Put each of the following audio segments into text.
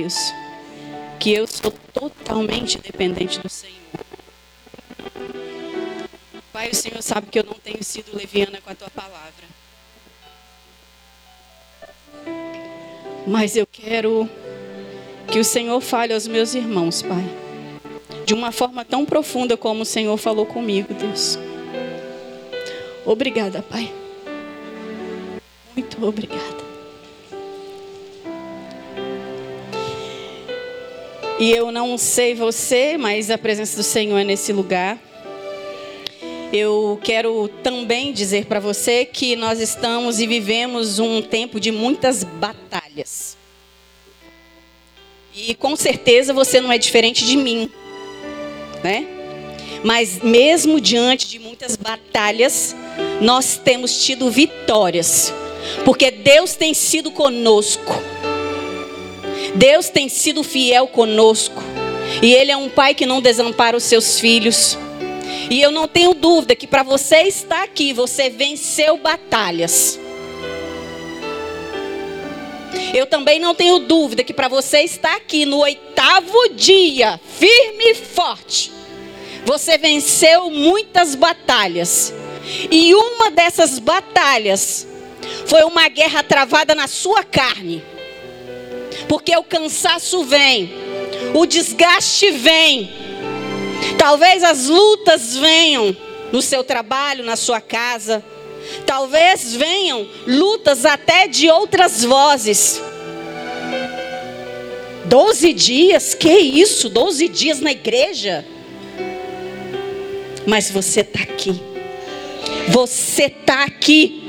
Deus, que eu sou totalmente dependente do Senhor. Pai, o Senhor sabe que eu não tenho sido leviana com a tua palavra. Mas eu quero que o Senhor fale aos meus irmãos, Pai. De uma forma tão profunda como o Senhor falou comigo, Deus. Obrigada, Pai. Muito obrigada. E eu não sei você, mas a presença do Senhor é nesse lugar. Eu quero também dizer para você que nós estamos e vivemos um tempo de muitas batalhas. E com certeza você não é diferente de mim, né? Mas mesmo diante de muitas batalhas, nós temos tido vitórias, porque Deus tem sido conosco. Deus tem sido fiel conosco. E Ele é um pai que não desampara os seus filhos. E eu não tenho dúvida que para você estar aqui, você venceu batalhas. Eu também não tenho dúvida que para você estar aqui no oitavo dia, firme e forte, você venceu muitas batalhas. E uma dessas batalhas foi uma guerra travada na sua carne. Porque o cansaço vem, o desgaste vem, Talvez as lutas venham no seu trabalho, na sua casa. Talvez venham lutas até de outras vozes. Doze dias, que isso? Doze dias na igreja? Mas você está aqui. Você está aqui.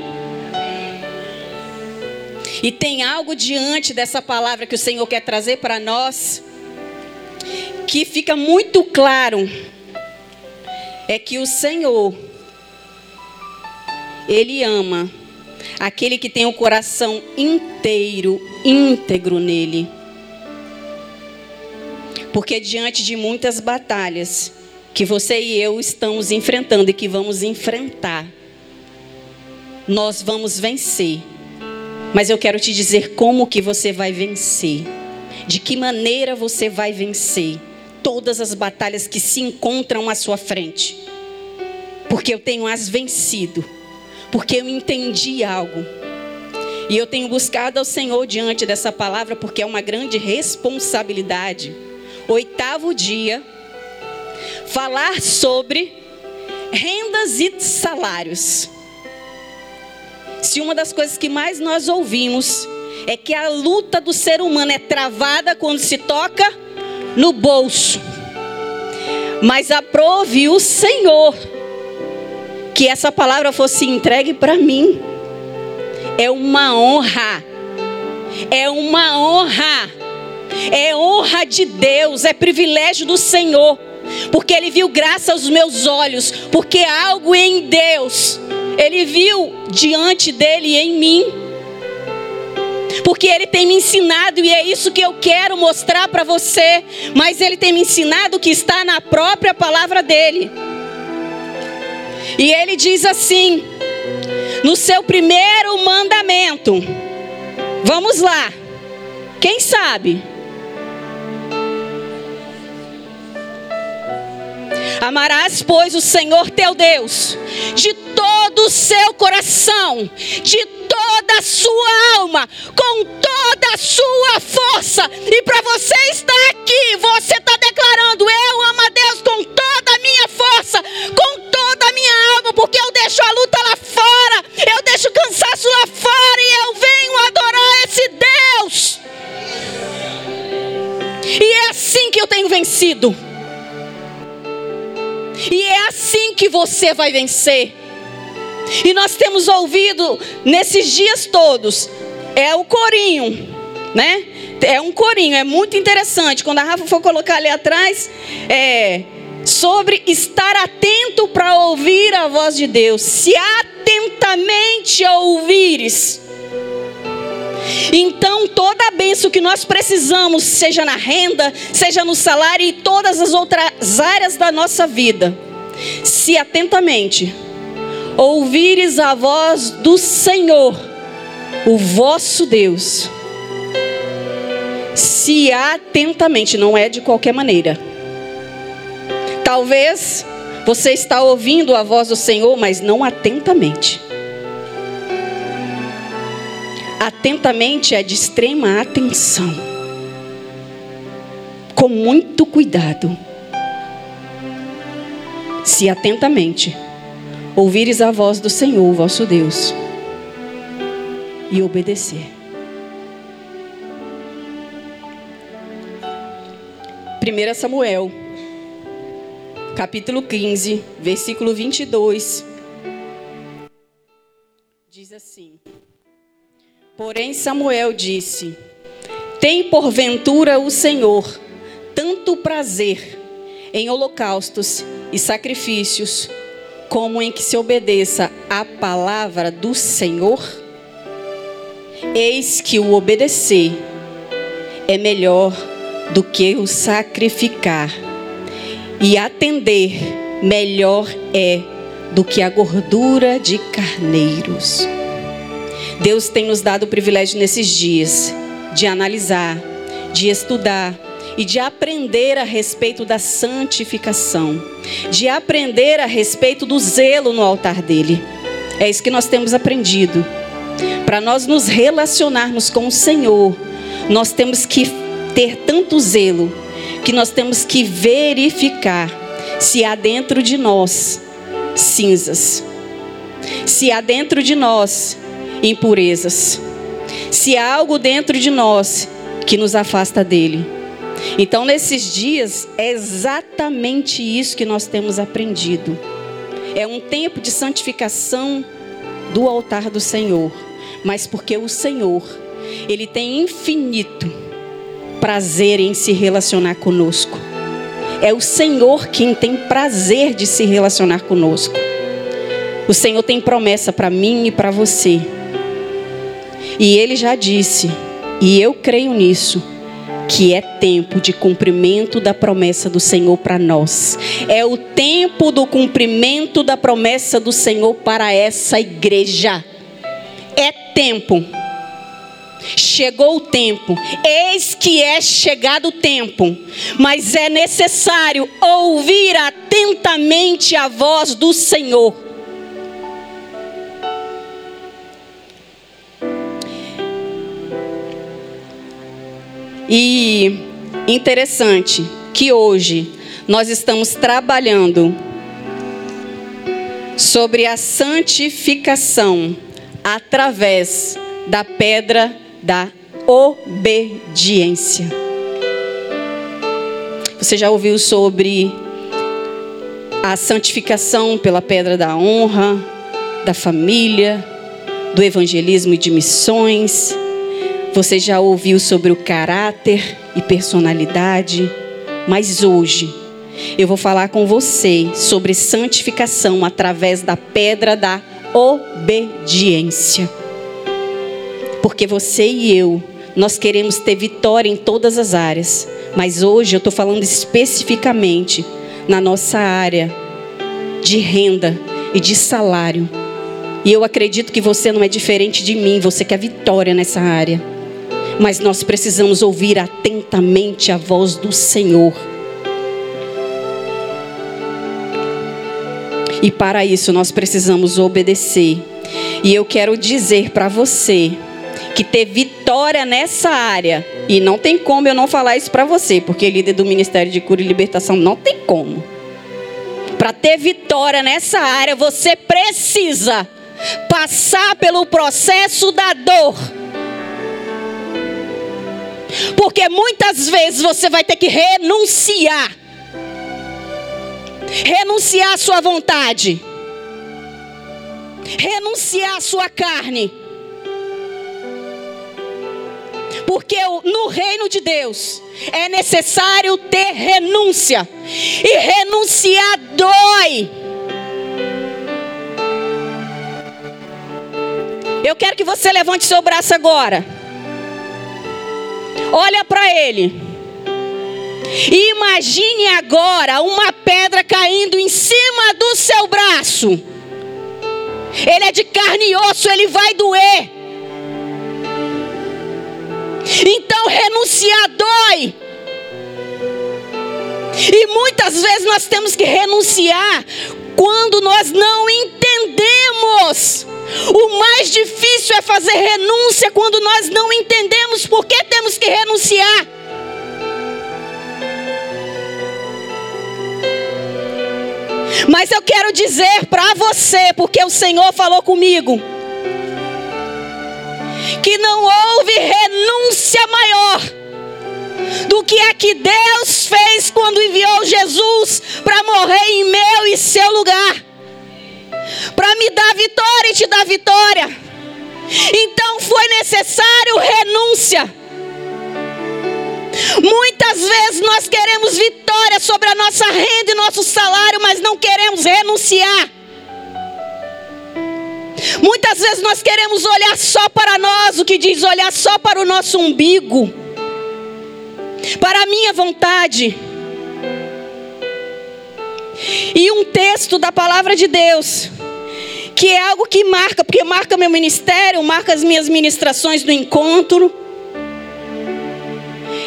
E tem algo diante dessa palavra que o Senhor quer trazer para nós que fica muito claro é que o Senhor, Ele ama aquele que tem o coração inteiro, íntegro nele. Porque diante de muitas batalhas que você e eu estamos enfrentando e que vamos enfrentar, nós vamos vencer. Mas eu quero te dizer como que você vai vencer. De que maneira você vai vencer todas as batalhas que se encontram à sua frente. Porque eu tenho as vencido. Porque eu entendi algo. E eu tenho buscado ao Senhor diante dessa palavra, porque é uma grande responsabilidade. Oitavo dia, falar sobre rendas e salários. Se uma das coisas que mais nós ouvimos é que a luta do ser humano é travada quando se toca no bolso. Mas aprove o Senhor que essa palavra fosse entregue para mim. É uma honra. É uma honra. É honra de Deus, é privilégio do Senhor. Porque ele viu graça aos meus olhos, porque algo em Deus ele viu diante dele em mim porque Ele tem me ensinado e é isso que eu quero mostrar para você. Mas Ele tem me ensinado que está na própria palavra dele. E Ele diz assim, no seu primeiro mandamento: Vamos lá, quem sabe? Amarás, pois, o Senhor teu Deus de todo o seu coração, de toda a sua alma, com toda a sua força. E para você estar aqui, você está declarando: Eu amo a Deus com toda a minha força, com toda a minha alma, porque eu deixo a luta lá fora, eu deixo o cansaço lá fora e eu venho adorar esse Deus. E é assim que eu tenho vencido. É assim que você vai vencer. E nós temos ouvido nesses dias todos, é o corinho, né? É um corinho, é muito interessante. Quando a Rafa for colocar ali atrás, é sobre estar atento para ouvir a voz de Deus. Se atentamente ouvires, então toda a benção que nós precisamos, seja na renda, seja no salário e todas as outras áreas da nossa vida, se atentamente ouvires a voz do Senhor, o vosso Deus, se atentamente, não é de qualquer maneira. Talvez você está ouvindo a voz do Senhor, mas não atentamente. Atentamente é de extrema atenção. Com muito cuidado. Se atentamente ouvires a voz do Senhor, vosso Deus, e obedecer. 1 Samuel, capítulo 15, versículo 22. Diz assim: Porém, Samuel disse: Tem porventura o Senhor tanto prazer em holocaustos e sacrifícios, como em que se obedeça à palavra do Senhor? Eis que o obedecer é melhor do que o sacrificar, e atender melhor é do que a gordura de carneiros. Deus tem nos dado o privilégio nesses dias de analisar, de estudar e de aprender a respeito da santificação, de aprender a respeito do zelo no altar dele. É isso que nós temos aprendido. Para nós nos relacionarmos com o Senhor, nós temos que ter tanto zelo que nós temos que verificar se há dentro de nós cinzas, se há dentro de nós impurezas, se há algo dentro de nós que nos afasta dele. Então, nesses dias, é exatamente isso que nós temos aprendido. É um tempo de santificação do altar do Senhor, mas porque o Senhor, Ele tem infinito prazer em se relacionar conosco. É o Senhor quem tem prazer de se relacionar conosco. O Senhor tem promessa para mim e para você. E Ele já disse, e eu creio nisso, que é tempo de cumprimento da promessa do Senhor para nós. É o tempo do cumprimento da promessa do Senhor para essa igreja. É tempo. Chegou o tempo, eis que é chegado o tempo, mas é necessário ouvir atentamente a voz do Senhor. E interessante que hoje nós estamos trabalhando sobre a santificação através da pedra da obediência. Você já ouviu sobre a santificação pela pedra da honra, da família, do evangelismo e de missões? Você já ouviu sobre o caráter e personalidade? Mas hoje eu vou falar com você sobre santificação através da pedra da obediência. Porque você e eu, nós queremos ter vitória em todas as áreas. Mas hoje eu estou falando especificamente na nossa área de renda e de salário. E eu acredito que você não é diferente de mim, você quer vitória nessa área. Mas nós precisamos ouvir atentamente a voz do Senhor. E para isso nós precisamos obedecer. E eu quero dizer para você que ter vitória nessa área. E não tem como eu não falar isso para você, porque líder do Ministério de Cura e Libertação não tem como. Para ter vitória nessa área, você precisa passar pelo processo da dor. Porque muitas vezes você vai ter que renunciar. Renunciar à sua vontade. Renunciar à sua carne porque no reino de Deus é necessário ter renúncia. E renunciar dói. Eu quero que você levante seu braço agora. Olha para ele. E imagine agora uma pedra caindo em cima do seu braço. Ele é de carne e osso, ele vai doer. Então renunciar dói. E muitas vezes nós temos que renunciar quando nós não entendemos. O mais difícil é fazer renúncia quando nós não entendemos por que temos que renunciar. Mas eu quero dizer para você, porque o Senhor falou comigo, que não houve renúncia maior do que a que Deus fez quando enviou Jesus para morrer em meu e seu lugar, para me dar vitória e te dar vitória. Então foi necessário renúncia. Muitas vezes nós queremos vitória sobre a nossa renda e nosso salário, mas não queremos renunciar. Muitas vezes nós queremos olhar só para nós, o que diz olhar só para o nosso umbigo, para a minha vontade. E um texto da palavra de Deus, que é algo que marca, porque marca meu ministério, marca as minhas ministrações do encontro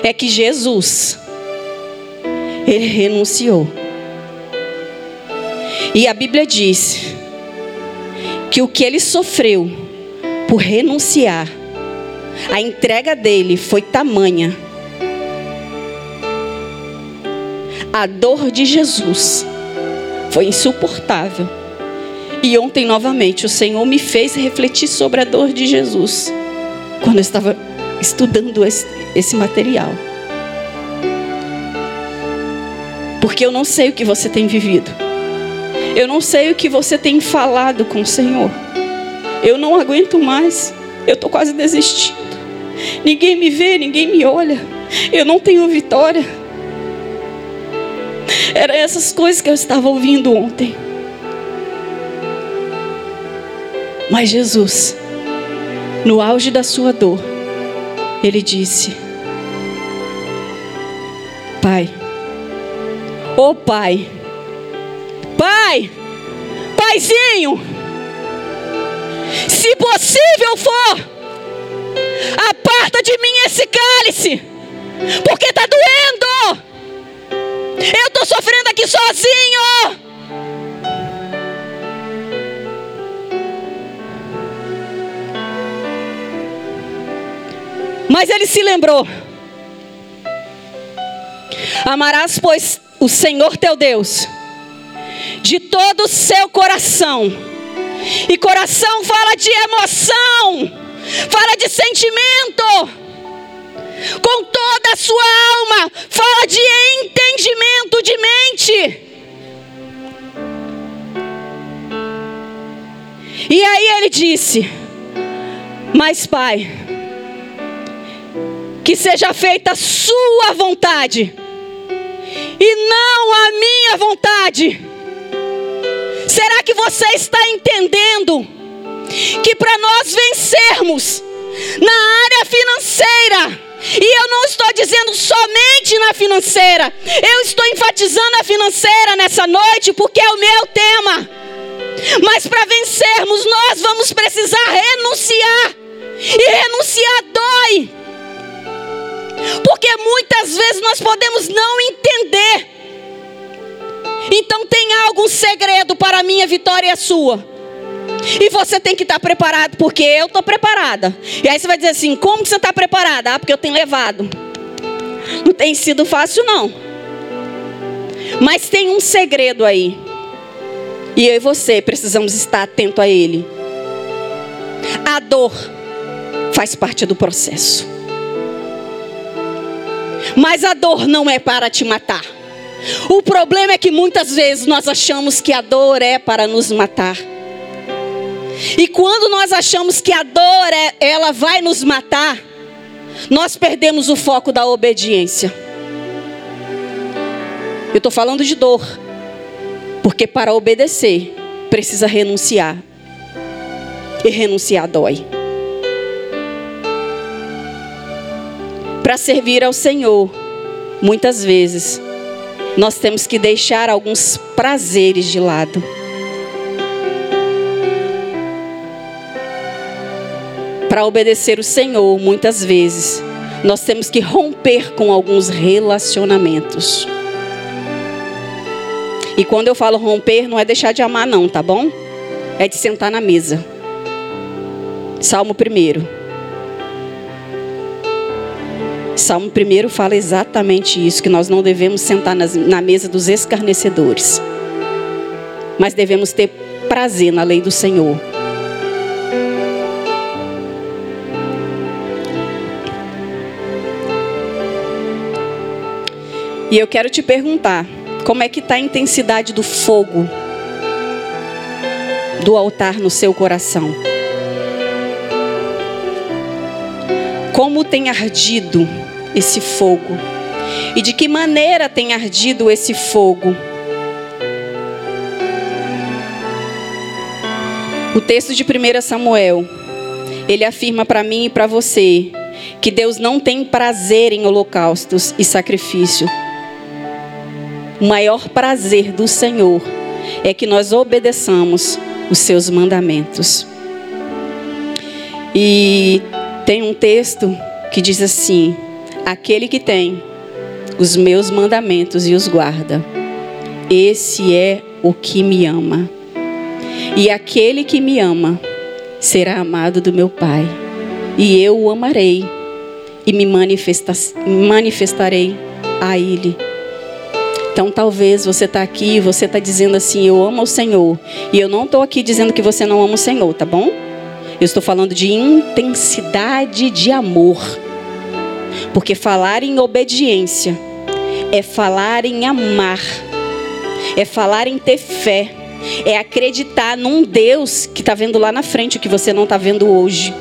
é que Jesus, ele renunciou. E a Bíblia diz que o que ele sofreu por renunciar, a entrega dele foi tamanha. A dor de Jesus foi insuportável. E ontem, novamente, o Senhor me fez refletir sobre a dor de Jesus. Quando eu estava estudando esse, esse material. Porque eu não sei o que você tem vivido. Eu não sei o que você tem falado com o Senhor. Eu não aguento mais. Eu estou quase desistindo. Ninguém me vê, ninguém me olha. Eu não tenho vitória. Era essas coisas que eu estava ouvindo ontem. Mas Jesus, no auge da sua dor, ele disse: Pai, ô oh, Pai, Pai, Paizinho, se possível for, aparta de mim esse cálice, porque está doendo. Eu estou sofrendo aqui sozinho. Mas ele se lembrou: Amarás, pois, o Senhor teu Deus de todo o seu coração. E coração fala de emoção, fala de sentimento. Com toda a sua alma, fala de entendimento de mente. E aí ele disse: Mas, Pai, que seja feita a sua vontade e não a minha vontade. Será que você está entendendo que para nós vencermos na área financeira, e eu não estou dizendo somente na financeira, eu estou enfatizando a financeira nessa noite porque é o meu tema. Mas para vencermos, nós vamos precisar renunciar, e renunciar dói. Porque muitas vezes nós podemos não entender. Então tem algum segredo para a minha vitória e a sua. E você tem que estar preparado, porque eu estou preparada. E aí você vai dizer assim: como que você está preparada? Ah, porque eu tenho levado. Não tem sido fácil, não. Mas tem um segredo aí. E eu e você precisamos estar atento a ele. A dor faz parte do processo. Mas a dor não é para te matar. O problema é que muitas vezes nós achamos que a dor é para nos matar. E quando nós achamos que a dor é, ela vai nos matar, nós perdemos o foco da obediência. Eu estou falando de dor, porque para obedecer precisa renunciar, e renunciar dói. Para servir ao Senhor, muitas vezes, nós temos que deixar alguns prazeres de lado. Para obedecer o Senhor, muitas vezes, nós temos que romper com alguns relacionamentos. E quando eu falo romper, não é deixar de amar, não, tá bom? É de sentar na mesa. Salmo 1. Salmo 1 fala exatamente isso: que nós não devemos sentar nas, na mesa dos escarnecedores, mas devemos ter prazer na lei do Senhor. E eu quero te perguntar: como é que está a intensidade do fogo do altar no seu coração? Como tem ardido esse fogo? E de que maneira tem ardido esse fogo? O texto de 1 Samuel, ele afirma para mim e para você que Deus não tem prazer em holocaustos e sacrifício o maior prazer do Senhor é que nós obedeçamos os seus mandamentos. E tem um texto que diz assim: Aquele que tem os meus mandamentos e os guarda, esse é o que me ama. E aquele que me ama será amado do meu Pai, e eu o amarei e me manifestarei a Ele. Então talvez você está aqui, você está dizendo assim, eu amo o Senhor. E eu não estou aqui dizendo que você não ama o Senhor, tá bom? Eu estou falando de intensidade de amor. Porque falar em obediência é falar em amar, é falar em ter fé, é acreditar num Deus que está vendo lá na frente o que você não está vendo hoje.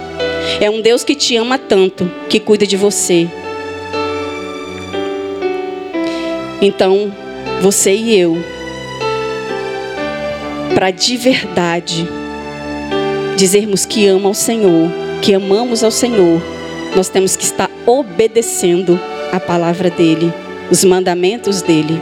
É um Deus que te ama tanto, que cuida de você. Então, você e eu, para de verdade dizermos que ama ao Senhor, que amamos ao Senhor, nós temos que estar obedecendo a palavra dele, os mandamentos dele.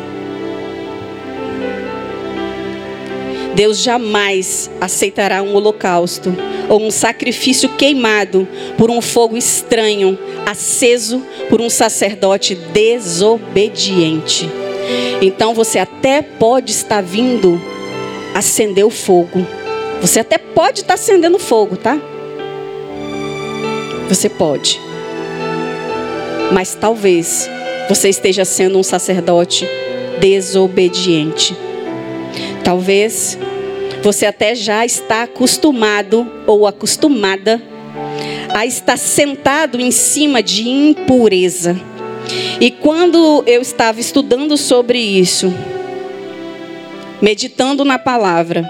Deus jamais aceitará um holocausto ou um sacrifício queimado por um fogo estranho, aceso por um sacerdote desobediente. Então você até pode estar vindo acender o fogo. Você até pode estar acendendo fogo, tá? Você pode. Mas talvez você esteja sendo um sacerdote desobediente. Talvez você até já está acostumado ou acostumada a estar sentado em cima de impureza. E quando eu estava estudando sobre isso, meditando na palavra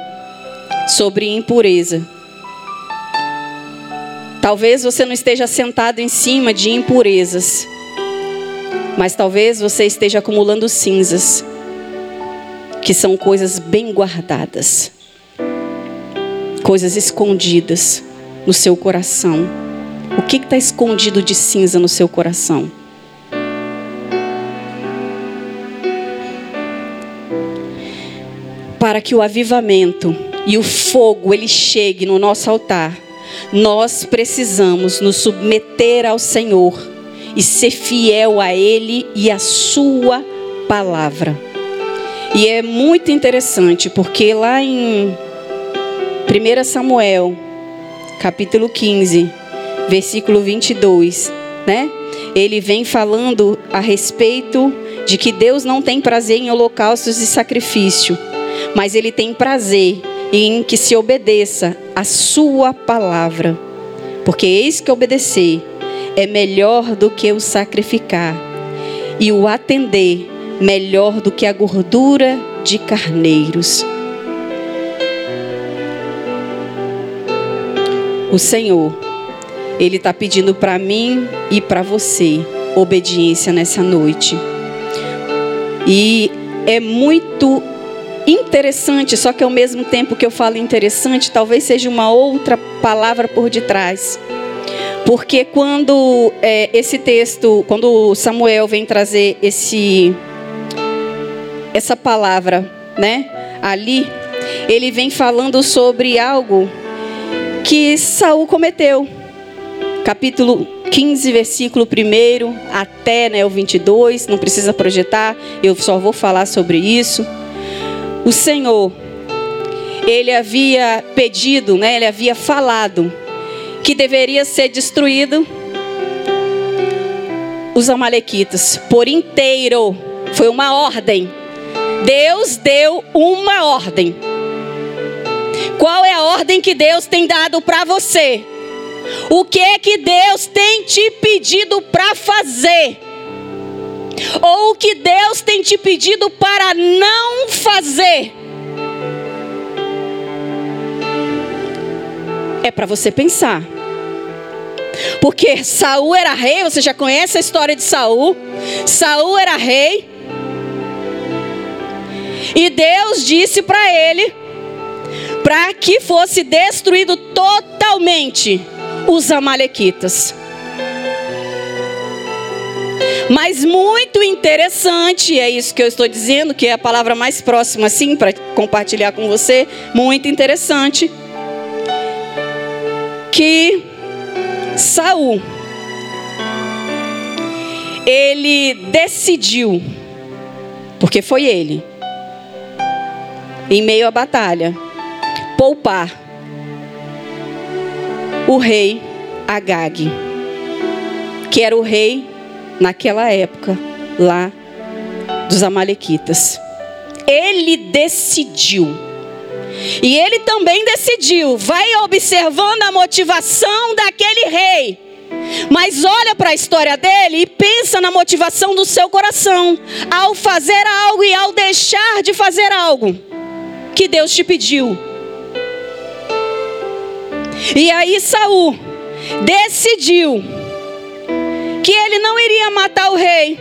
sobre impureza, talvez você não esteja sentado em cima de impurezas, mas talvez você esteja acumulando cinzas, que são coisas bem guardadas, coisas escondidas no seu coração. O que está escondido de cinza no seu coração? Para que o avivamento e o fogo ele chegue no nosso altar, nós precisamos nos submeter ao Senhor e ser fiel a ele e a sua palavra. E é muito interessante porque lá em 1 Samuel, capítulo 15, versículo 22, né? Ele vem falando a respeito de que Deus não tem prazer em holocaustos e sacrifício mas ele tem prazer em que se obedeça a sua palavra. Porque eis que obedecer é melhor do que o sacrificar, e o atender melhor do que a gordura de carneiros. O Senhor, Ele está pedindo para mim e para você obediência nessa noite. E é muito interessante, só que ao mesmo tempo que eu falo interessante, talvez seja uma outra palavra por detrás. Porque quando é, esse texto, quando Samuel vem trazer esse essa palavra, né, ali, ele vem falando sobre algo que Saul cometeu. capítulo 15, versículo 1 até né, o 22, não precisa projetar, eu só vou falar sobre isso. O Senhor, ele havia pedido, né, ele havia falado que deveria ser destruído os amalequitas por inteiro. Foi uma ordem. Deus deu uma ordem. Qual é a ordem que Deus tem dado para você? O que é que Deus tem te pedido para fazer? Ou o que Deus tem te pedido para não fazer? É para você pensar. Porque Saul era rei, você já conhece a história de Saul. Saul era rei. E Deus disse para ele para que fosse destruído totalmente os amalequitas. Mas muito interessante, é isso que eu estou dizendo, que é a palavra mais próxima assim para compartilhar com você, muito interessante. Que Saul ele decidiu, porque foi ele, em meio à batalha, poupar o rei Agag, que era o rei naquela época lá dos amalequitas. Ele decidiu. E ele também decidiu, vai observando a motivação daquele rei. Mas olha para a história dele e pensa na motivação do seu coração ao fazer algo e ao deixar de fazer algo que Deus te pediu. E aí Saul decidiu que ele não iria matar o rei.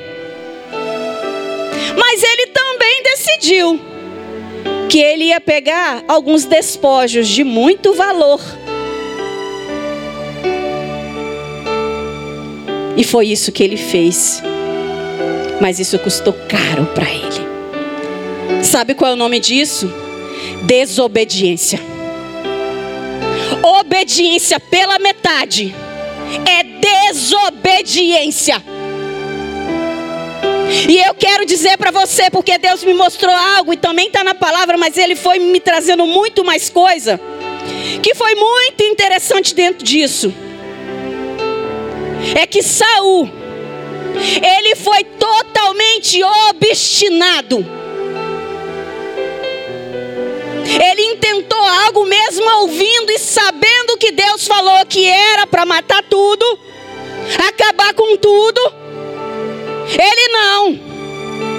Mas ele também decidiu que ele ia pegar alguns despojos de muito valor. E foi isso que ele fez. Mas isso custou caro para ele. Sabe qual é o nome disso? Desobediência obediência pela metade é desobediência. E eu quero dizer para você, porque Deus me mostrou algo e também está na palavra, mas Ele foi me trazendo muito mais coisa, que foi muito interessante dentro disso. É que Saul, ele foi totalmente obstinado ele intentou algo mesmo ouvindo e sabendo que Deus falou que era para matar tudo, acabar com tudo. Ele não.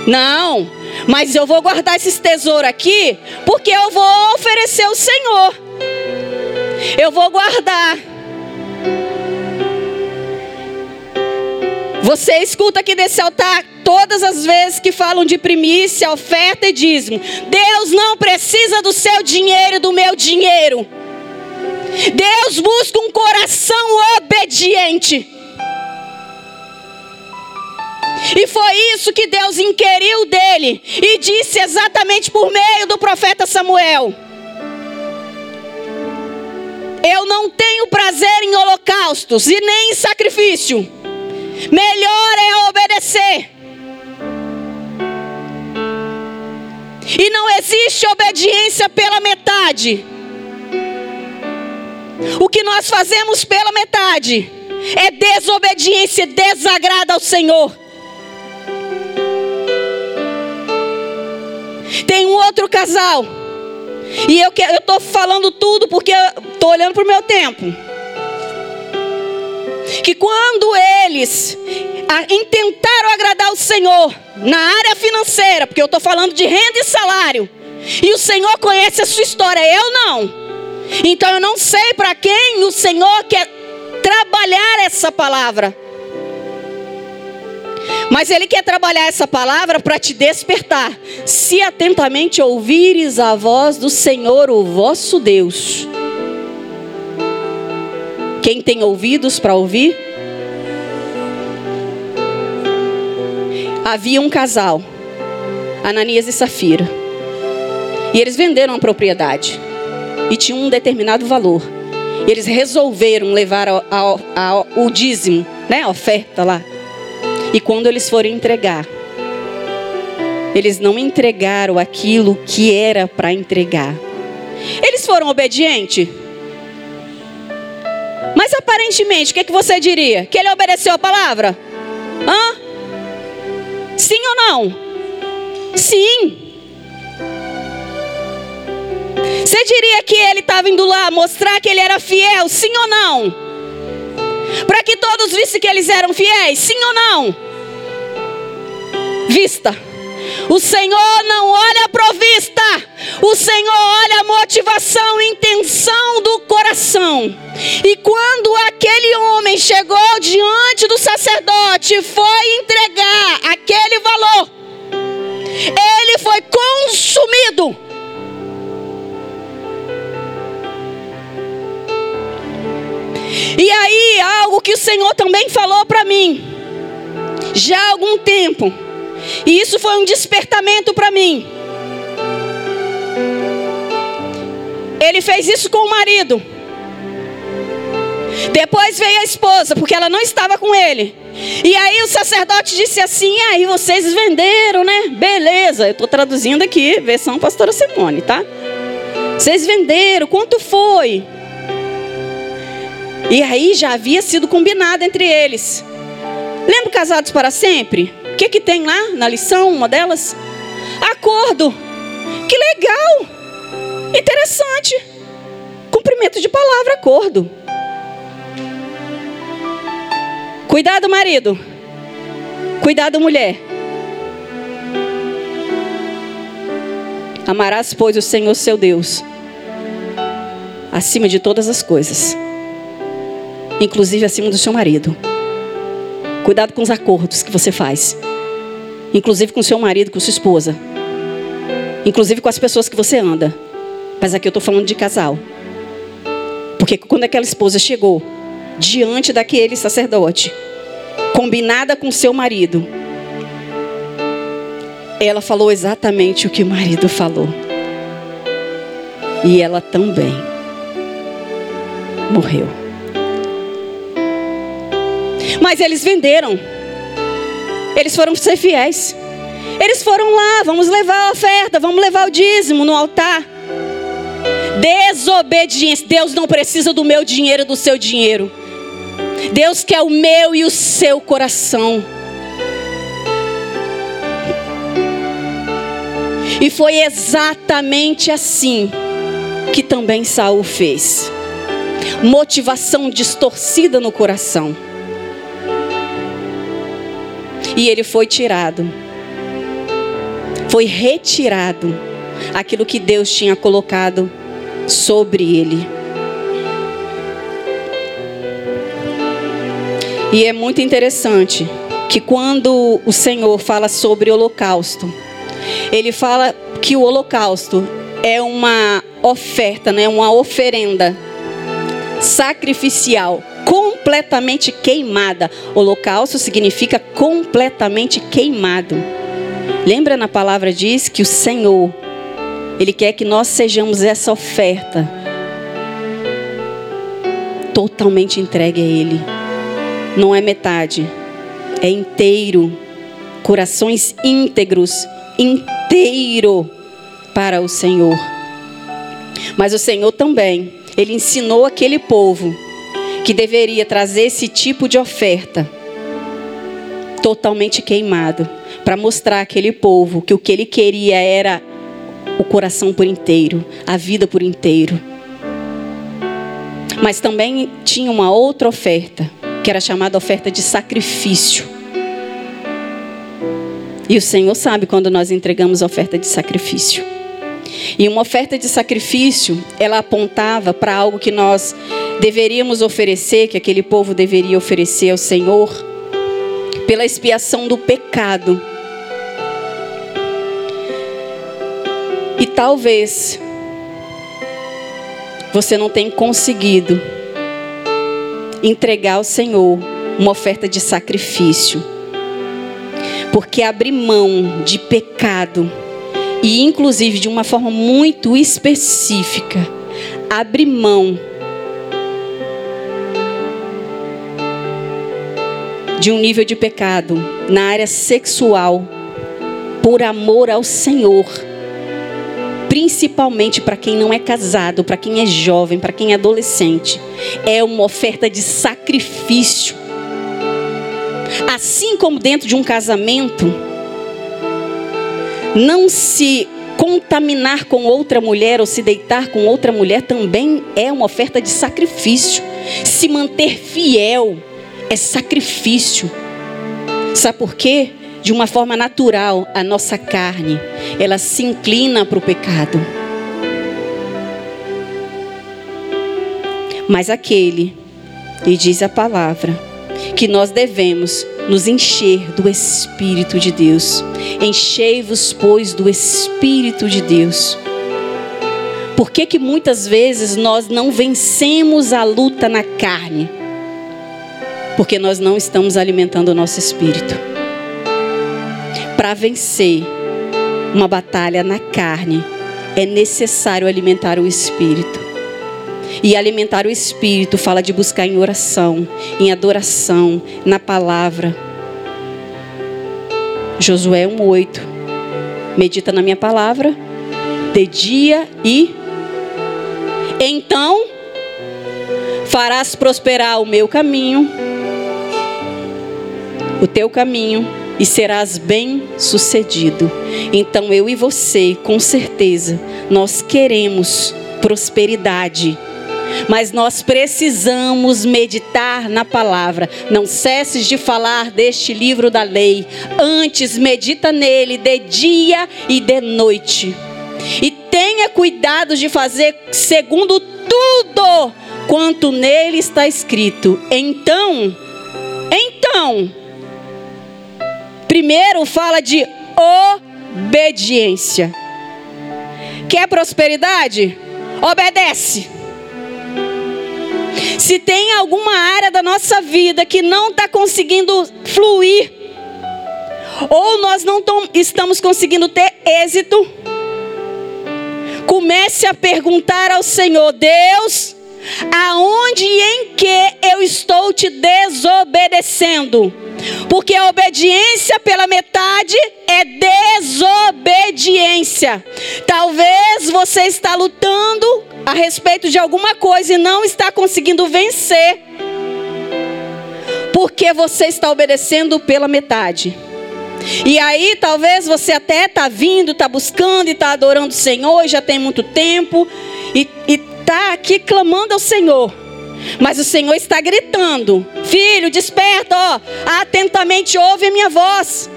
Não. Mas eu vou guardar esses tesouros aqui, porque eu vou oferecer ao Senhor. Eu vou guardar. Você escuta aqui desse altar todas as vezes que falam de primícia, oferta e dízimo. Deus não precisa do seu dinheiro e do meu dinheiro. Deus busca um coração obediente. E foi isso que Deus inquiriu dele e disse exatamente por meio do profeta Samuel. Eu não tenho prazer em holocaustos e nem em sacrifício. Melhor é obedecer. E não existe obediência pela metade. O que nós fazemos pela metade é desobediência, desagrada ao Senhor. Tem um outro casal. E eu estou falando tudo porque estou olhando para o meu tempo que quando eles intentaram agradar o Senhor na área financeira, porque eu estou falando de renda e salário, e o Senhor conhece a sua história, eu não. Então eu não sei para quem o Senhor quer trabalhar essa palavra. Mas Ele quer trabalhar essa palavra para te despertar. Se atentamente ouvires a voz do Senhor, o vosso Deus quem tem ouvidos para ouvir? Havia um casal, Ananias e Safira. E eles venderam a propriedade. E tinha um determinado valor. Eles resolveram levar ao, ao, ao, o dízimo, né, a oferta lá. E quando eles foram entregar, eles não entregaram aquilo que era para entregar. Eles foram obedientes? Mas aparentemente, o que, é que você diria? Que ele obedeceu a palavra? Hã? Sim ou não? Sim. Você diria que ele estava indo lá mostrar que ele era fiel? Sim ou não? Para que todos vissem que eles eram fiéis? Sim ou não? Vista. O Senhor não olha a provista, o Senhor olha a motivação, a intenção do coração. E quando aquele homem chegou diante do sacerdote e foi entregar aquele valor, ele foi consumido. E aí, algo que o Senhor também falou para mim, já há algum tempo e isso foi um despertamento para mim. Ele fez isso com o marido. Depois veio a esposa, porque ela não estava com ele. E aí o sacerdote disse assim: aí vocês venderam, né? Beleza, eu estou traduzindo aqui, versão pastora Simone, tá? Vocês venderam, quanto foi? E aí já havia sido combinado entre eles. Lembra casados para sempre? Que, que tem lá na lição, uma delas? Acordo. Que legal. Interessante. Cumprimento de palavra, acordo. Cuidado, marido. Cuidado, mulher. Amarás, pois, o Senhor seu Deus, acima de todas as coisas, inclusive acima do seu marido. Cuidado com os acordos que você faz. Inclusive com seu marido, com sua esposa. Inclusive com as pessoas que você anda. Mas aqui eu estou falando de casal. Porque quando aquela esposa chegou diante daquele sacerdote, combinada com seu marido, ela falou exatamente o que o marido falou. E ela também morreu. Mas eles venderam. Eles foram ser fiéis. Eles foram lá, vamos levar a oferta, vamos levar o dízimo no altar. Desobediência. Deus não precisa do meu dinheiro, do seu dinheiro. Deus quer o meu e o seu coração. E foi exatamente assim que também Saul fez. Motivação distorcida no coração. E ele foi tirado. Foi retirado aquilo que Deus tinha colocado sobre ele. E é muito interessante que quando o Senhor fala sobre holocausto, ele fala que o holocausto é uma oferta, né, uma oferenda sacrificial completamente queimada. Holocausto significa completamente queimado. Lembra na palavra diz que o Senhor ele quer que nós sejamos essa oferta totalmente entregue a ele. Não é metade, é inteiro. Corações íntegros, inteiro para o Senhor. Mas o Senhor também, ele ensinou aquele povo que deveria trazer esse tipo de oferta totalmente queimado, para mostrar àquele povo que o que ele queria era o coração por inteiro, a vida por inteiro. Mas também tinha uma outra oferta, que era chamada oferta de sacrifício. E o Senhor sabe quando nós entregamos oferta de sacrifício. E uma oferta de sacrifício, ela apontava para algo que nós deveríamos oferecer, que aquele povo deveria oferecer ao Senhor, pela expiação do pecado. E talvez você não tenha conseguido entregar ao Senhor uma oferta de sacrifício. Porque abrir mão de pecado, e inclusive de uma forma muito específica, abrir mão de um nível de pecado na área sexual, por amor ao Senhor, principalmente para quem não é casado, para quem é jovem, para quem é adolescente, é uma oferta de sacrifício. Assim como dentro de um casamento, não se contaminar com outra mulher ou se deitar com outra mulher também é uma oferta de sacrifício. Se manter fiel é sacrifício. Sabe por quê? De uma forma natural, a nossa carne, ela se inclina para o pecado. Mas aquele, e diz a palavra, que nós devemos nos encher do Espírito de Deus. Enchei-vos, pois, do Espírito de Deus. Por que, que muitas vezes nós não vencemos a luta na carne? Porque nós não estamos alimentando o nosso espírito. Para vencer uma batalha na carne, é necessário alimentar o espírito. E alimentar o espírito fala de buscar em oração, em adoração, na palavra. Josué 1:8. Medita na minha palavra de dia e então farás prosperar o meu caminho, o teu caminho e serás bem-sucedido. Então eu e você, com certeza, nós queremos prosperidade mas nós precisamos meditar na palavra. Não cesses de falar deste livro da lei. Antes, medita nele de dia e de noite. E tenha cuidado de fazer segundo tudo quanto nele está escrito. Então, então, primeiro fala de obediência. Quer prosperidade? Obedece. Se tem alguma área da nossa vida que não está conseguindo fluir, ou nós não estamos conseguindo ter êxito, comece a perguntar ao Senhor: Deus, aonde e em que eu estou te desobedecendo? Porque a obediência pela metade é desobediência. Talvez você está lutando a respeito de alguma coisa e não está conseguindo vencer. Porque você está obedecendo pela metade. E aí talvez você até está vindo, está buscando e está adorando o Senhor, já tem muito tempo, e está aqui clamando ao Senhor. Mas o Senhor está gritando: Filho, desperta, ó, atentamente ouve a minha voz.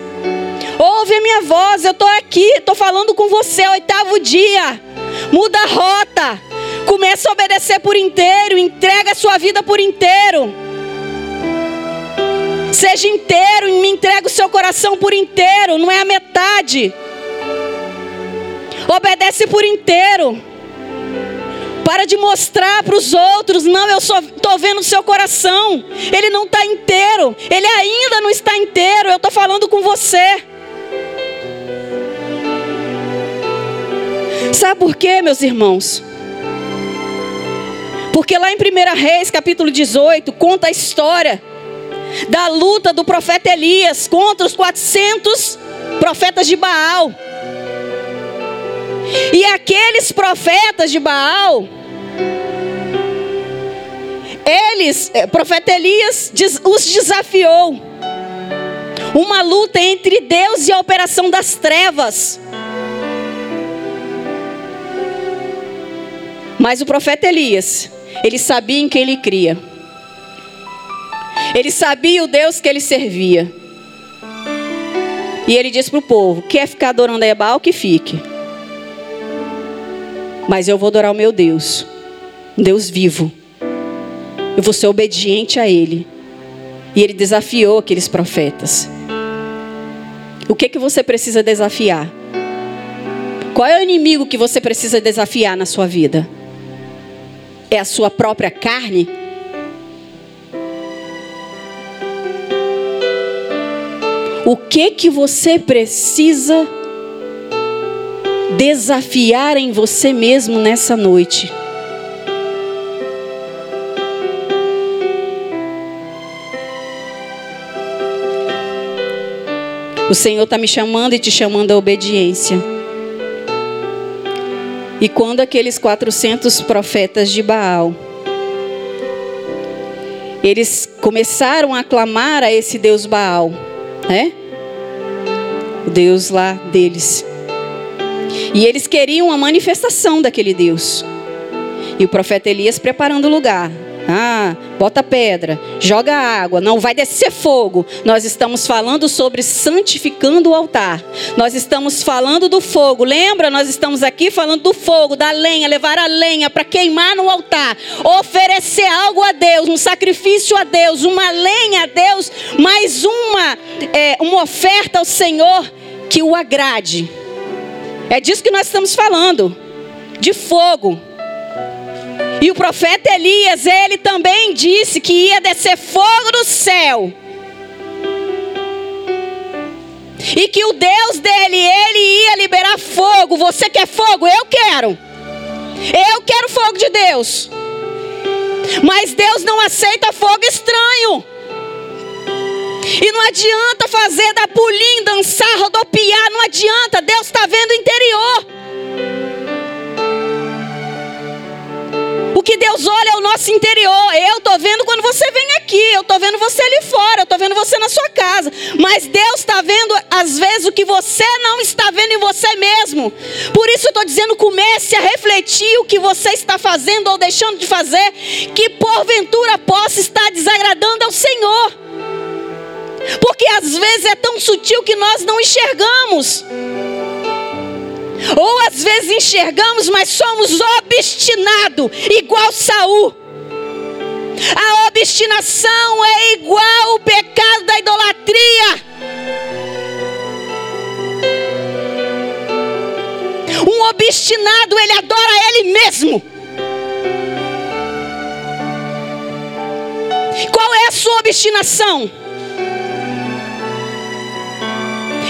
Ouve a minha voz, eu estou aqui, estou falando com você, oitavo dia. Muda a rota. Começa a obedecer por inteiro, entrega a sua vida por inteiro. Seja inteiro e me entrega o seu coração por inteiro, não é a metade. Obedece por inteiro. Para de mostrar para os outros, não, eu só estou vendo o seu coração. Ele não está inteiro. Ele ainda não está inteiro. Eu estou falando com você. Sabe por quê, meus irmãos? Porque lá em 1 Reis, capítulo 18, conta a história da luta do profeta Elias contra os 400 profetas de Baal. E aqueles profetas de Baal, eles, eh, profeta Elias, os desafiou. Uma luta entre Deus e a operação das trevas. Mas o profeta Elias, ele sabia em quem ele cria. Ele sabia o Deus que ele servia. E ele disse para o povo: quer ficar adorando a Ebal, que fique. Mas eu vou adorar o meu Deus, um Deus vivo. Eu vou ser obediente a Ele. E ele desafiou aqueles profetas. O que que você precisa desafiar? Qual é o inimigo que você precisa desafiar na sua vida? É a sua própria carne? O que que você precisa desafiar em você mesmo nessa noite? O Senhor está me chamando e te chamando à obediência. E quando aqueles 400 profetas de Baal, eles começaram a clamar a esse Deus Baal, né? O Deus lá deles. E eles queriam a manifestação daquele Deus. E o profeta Elias preparando o lugar. Ah, bota pedra, joga água, não vai descer fogo. Nós estamos falando sobre santificando o altar. Nós estamos falando do fogo. Lembra? Nós estamos aqui falando do fogo, da lenha, levar a lenha para queimar no altar, oferecer algo a Deus, um sacrifício a Deus, uma lenha a Deus, mais uma, é, uma oferta ao Senhor que o agrade. É disso que nós estamos falando, de fogo. E o profeta Elias, ele também disse que ia descer fogo do céu. E que o Deus dele, ele ia liberar fogo. Você quer fogo? Eu quero. Eu quero fogo de Deus. Mas Deus não aceita fogo estranho. E não adianta fazer da pulim, dançar, rodopiar. Não adianta. Deus está vendo o interior. O que Deus olha é o nosso interior. Eu estou vendo quando você vem aqui. Eu estou vendo você ali fora. Eu estou vendo você na sua casa. Mas Deus está vendo, às vezes, o que você não está vendo em você mesmo. Por isso eu estou dizendo: comece a refletir o que você está fazendo ou deixando de fazer. Que porventura possa estar desagradando ao Senhor. Porque às vezes é tão sutil que nós não enxergamos. Ou às vezes enxergamos, mas somos obstinados, igual Saul. A obstinação é igual o pecado da idolatria. Um obstinado, ele adora ele mesmo. Qual é a sua obstinação?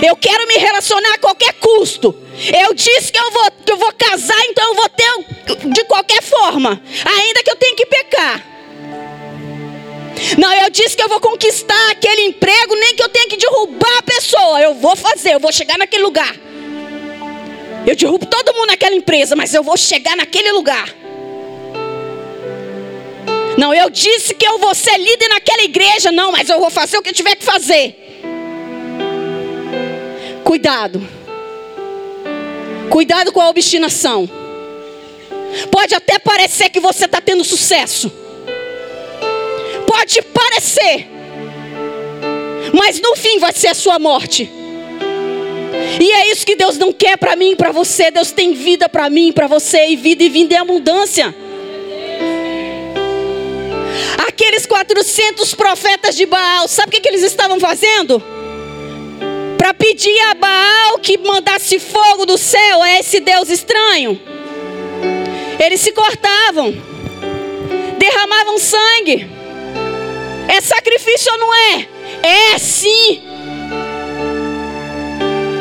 Eu quero me relacionar a qualquer custo. Eu disse que eu vou, eu vou casar, então eu vou ter de qualquer forma, ainda que eu tenha que pecar. Não, eu disse que eu vou conquistar aquele emprego, nem que eu tenha que derrubar a pessoa. Eu vou fazer, eu vou chegar naquele lugar. Eu derrubo todo mundo naquela empresa, mas eu vou chegar naquele lugar. Não, eu disse que eu vou ser líder naquela igreja. Não, mas eu vou fazer o que eu tiver que fazer. Cuidado. Cuidado com a obstinação. Pode até parecer que você está tendo sucesso. Pode parecer. Mas no fim vai ser a sua morte. E é isso que Deus não quer para mim e para você. Deus tem vida para mim e para você. E vida e vida em abundância. Aqueles 400 profetas de Baal, sabe o que, que eles estavam fazendo? Para pedir a Baal que mandasse fogo do céu a esse Deus estranho. Eles se cortavam, derramavam sangue. É sacrifício ou não é? É sim.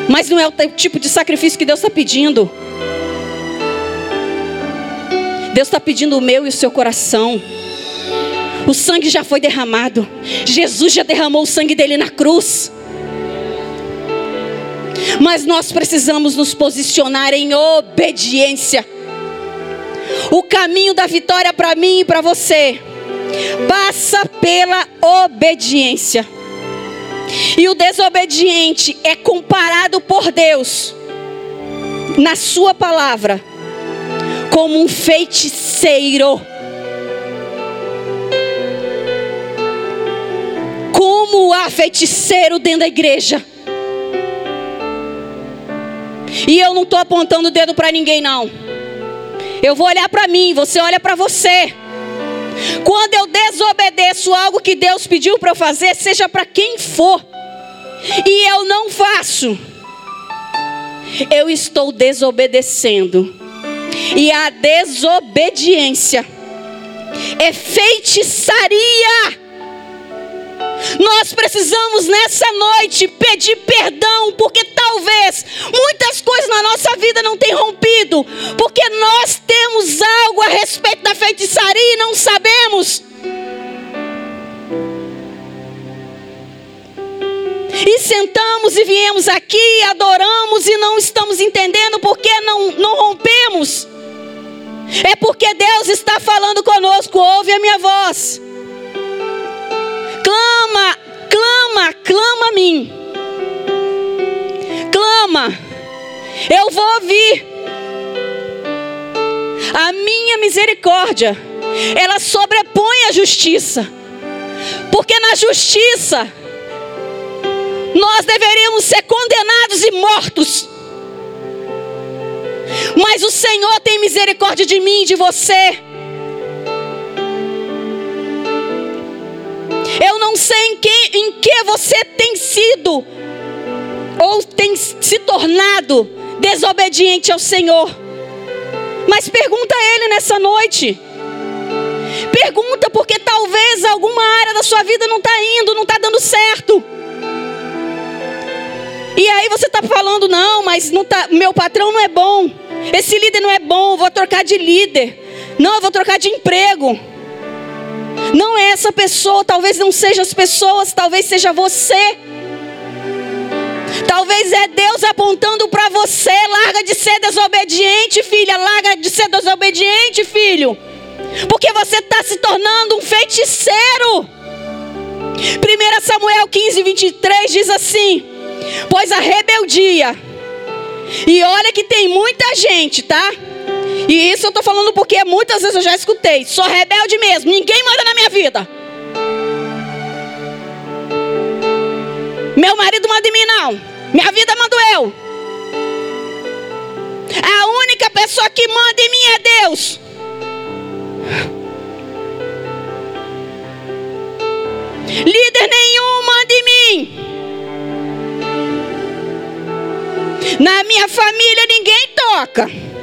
Mas não é o tipo de sacrifício que Deus está pedindo. Deus está pedindo o meu e o seu coração. O sangue já foi derramado. Jesus já derramou o sangue dele na cruz. Mas nós precisamos nos posicionar em obediência. O caminho da vitória para mim e para você passa pela obediência. E o desobediente é comparado por Deus, na Sua palavra, como um feiticeiro. Como há feiticeiro dentro da igreja. E eu não estou apontando o dedo para ninguém, não. Eu vou olhar para mim, você olha para você. Quando eu desobedeço algo que Deus pediu para eu fazer, seja para quem for, e eu não faço, eu estou desobedecendo. E a desobediência é feitiçaria nós precisamos nessa noite pedir perdão, porque talvez muitas coisas na nossa vida não tenham rompido, porque nós temos algo a respeito da feitiçaria e não sabemos. E sentamos e viemos aqui, adoramos e não estamos entendendo porque não, não rompemos. É porque Deus está falando conosco, ouve a minha voz. Clama, clama, clama a mim. Clama, eu vou ouvir. A minha misericórdia, ela sobrepõe a justiça. Porque na justiça, nós deveríamos ser condenados e mortos. Mas o Senhor tem misericórdia de mim e de você. Eu não sei em que, em que você tem sido ou tem se tornado desobediente ao Senhor. Mas pergunta a Ele nessa noite. Pergunta porque talvez alguma área da sua vida não está indo, não está dando certo. E aí você está falando, não, mas não tá, meu patrão não é bom. Esse líder não é bom, vou trocar de líder. Não, eu vou trocar de emprego. Não é essa pessoa, talvez não seja as pessoas, talvez seja você. Talvez é Deus apontando para você, larga de ser desobediente, filha, larga de ser desobediente, filho. Porque você está se tornando um feiticeiro. 1 Samuel 15, 23 diz assim: Pois a rebeldia, e olha que tem muita gente, tá? E isso eu tô falando porque muitas vezes eu já escutei. Sou rebelde mesmo, ninguém manda na minha vida. Meu marido manda em mim, não. Minha vida mando eu. A única pessoa que manda em mim é Deus. Líder nenhum manda em mim. Na minha família ninguém toca.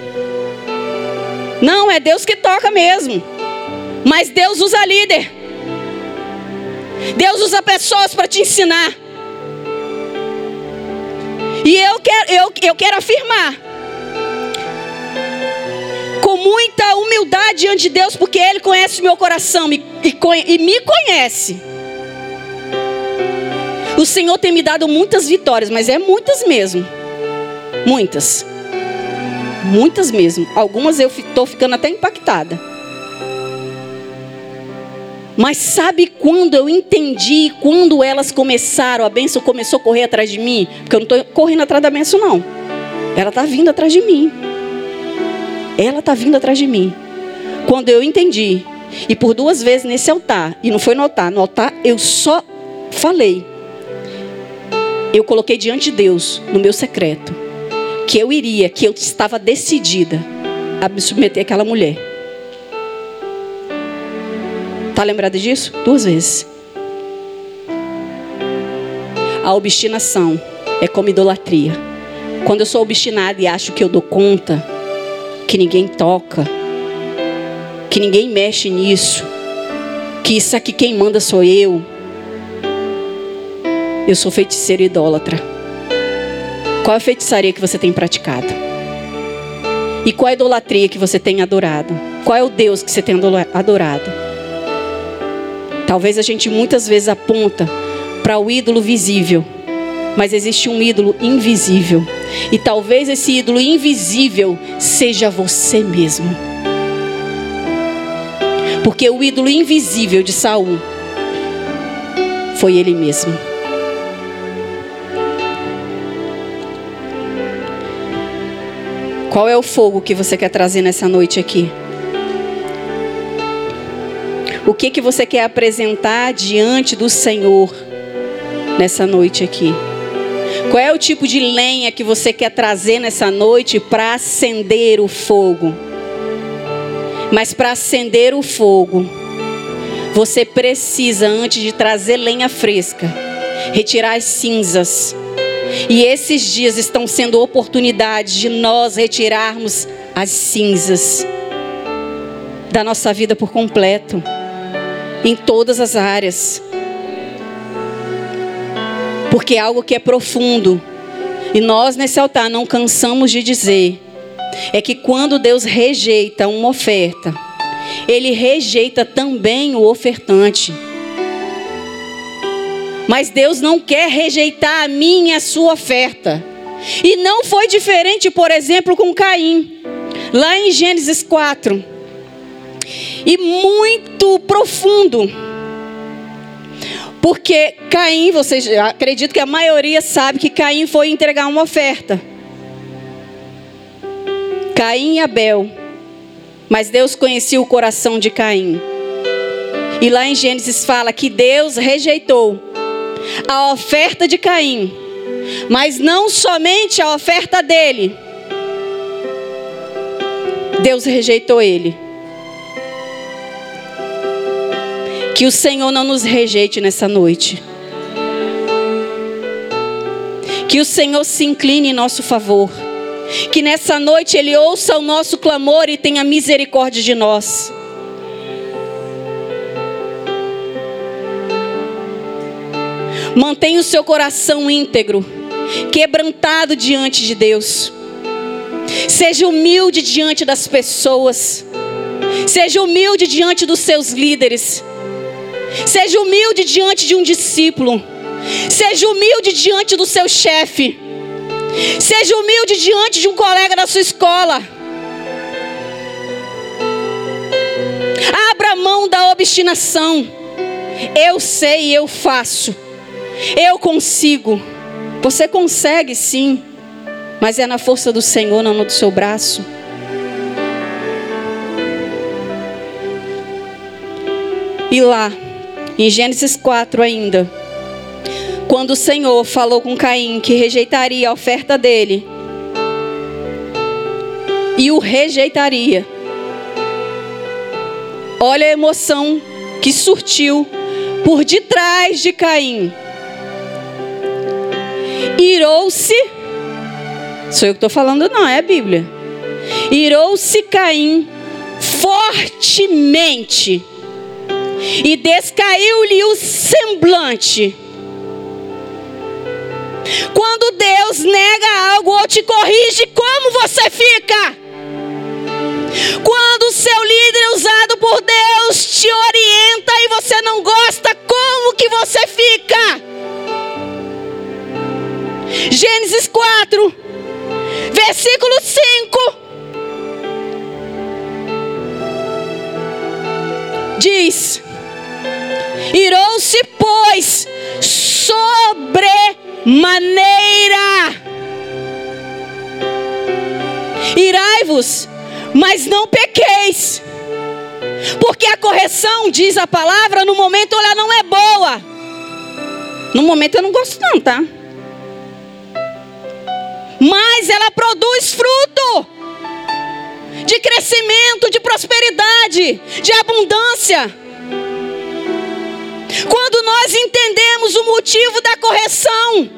Não, é Deus que toca mesmo. Mas Deus usa líder. Deus usa pessoas para te ensinar. E eu quero, eu, eu quero afirmar com muita humildade diante de Deus, porque Ele conhece o meu coração e, e, e me conhece. O Senhor tem me dado muitas vitórias, mas é muitas mesmo. Muitas. Muitas mesmo. Algumas eu estou ficando até impactada. Mas sabe quando eu entendi, quando elas começaram, a bênção começou a correr atrás de mim? Porque eu não estou correndo atrás da bênção, não. Ela está vindo atrás de mim. Ela está vindo atrás de mim. Quando eu entendi, e por duas vezes nesse altar, e não foi no altar, no altar eu só falei. Eu coloquei diante de Deus, no meu secreto que eu iria, que eu estava decidida a me submeter àquela mulher. Tá lembrado disso? Duas vezes. A obstinação é como idolatria. Quando eu sou obstinada e acho que eu dou conta, que ninguém toca, que ninguém mexe nisso, que isso aqui quem manda sou eu, eu sou feiticeiro idólatra. Qual a feitiçaria que você tem praticado? E qual a idolatria que você tem adorado? Qual é o Deus que você tem adorado? Talvez a gente muitas vezes aponta para o ídolo visível, mas existe um ídolo invisível. E talvez esse ídolo invisível seja você mesmo. Porque o ídolo invisível de Saul foi ele mesmo. Qual é o fogo que você quer trazer nessa noite aqui? O que que você quer apresentar diante do Senhor nessa noite aqui? Qual é o tipo de lenha que você quer trazer nessa noite para acender o fogo? Mas para acender o fogo, você precisa, antes de trazer lenha fresca, retirar as cinzas e esses dias estão sendo oportunidades de nós retirarmos as cinzas da nossa vida por completo, em todas as áreas. Porque é algo que é profundo. E nós nesse altar não cansamos de dizer é que quando Deus rejeita uma oferta, ele rejeita também o ofertante. Mas Deus não quer rejeitar a minha a sua oferta. E não foi diferente, por exemplo, com Caim. Lá em Gênesis 4. E muito profundo. Porque Caim, vocês acredito que a maioria sabe que Caim foi entregar uma oferta. Caim e Abel. Mas Deus conhecia o coração de Caim. E lá em Gênesis fala que Deus rejeitou a oferta de Caim, mas não somente a oferta dele. Deus rejeitou ele. Que o Senhor não nos rejeite nessa noite. Que o Senhor se incline em nosso favor. Que nessa noite Ele ouça o nosso clamor e tenha misericórdia de nós. Mantenha o seu coração íntegro, quebrantado diante de Deus. Seja humilde diante das pessoas. Seja humilde diante dos seus líderes. Seja humilde diante de um discípulo. Seja humilde diante do seu chefe. Seja humilde diante de um colega da sua escola. Abra mão da obstinação. Eu sei, eu faço. Eu consigo. Você consegue sim, mas é na força do Senhor, não no do seu braço. E lá, em Gênesis 4 ainda, quando o Senhor falou com Caim que rejeitaria a oferta dele, e o rejeitaria. Olha a emoção que surtiu por detrás de Caim irou-se, sou eu que estou falando, não, é a Bíblia. Irou-se Caim fortemente e descaiu-lhe o semblante. Quando Deus nega algo ou te corrige, como você fica? Quando o seu líder usado por Deus te orienta e você não gosta, como que você fica? Gênesis 4, versículo 5. Diz: Irou-se, pois, sobremaneira. Irai-vos, mas não pequeis. Porque a correção, diz a palavra, no momento ela não é boa. No momento eu não gosto não, tá? Mas ela produz fruto de crescimento, de prosperidade, de abundância. Quando nós entendemos o motivo da correção,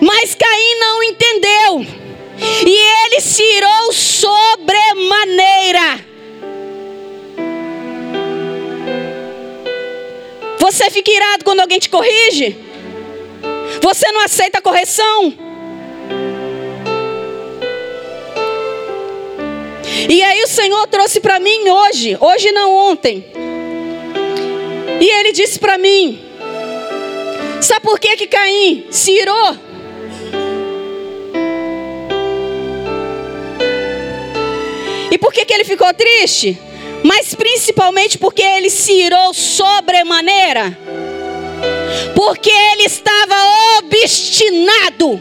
mas Caim não entendeu, e ele se irou sobremaneira. Você fica irado quando alguém te corrige? Você não aceita a correção? E aí o Senhor trouxe para mim hoje, hoje não ontem. E ele disse para mim: Sabe por que que Caim se irou? E por que que ele ficou triste? Mas principalmente porque ele se irou sobremaneira porque ele estava obstinado.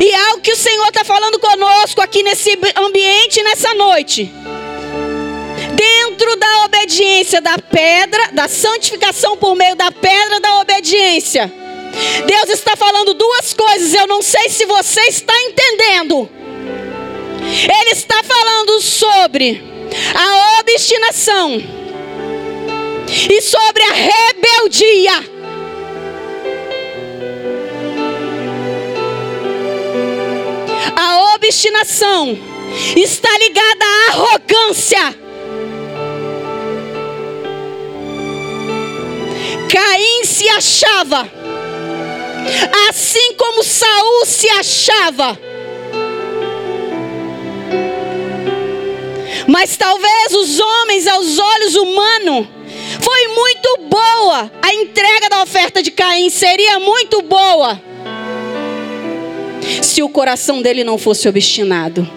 E é algo que o Senhor está falando conosco aqui nesse ambiente, nessa noite. Dentro da obediência da pedra, da santificação por meio da pedra da obediência. Deus está falando duas coisas, eu não sei se você está entendendo. Ele está falando sobre a obstinação e sobre a rebeldia. A obstinação está ligada à arrogância. Caim se achava, assim como Saul se achava. Mas talvez os homens, aos olhos humanos, muito boa. A entrega da oferta de Caim seria muito boa. Se o coração dele não fosse obstinado.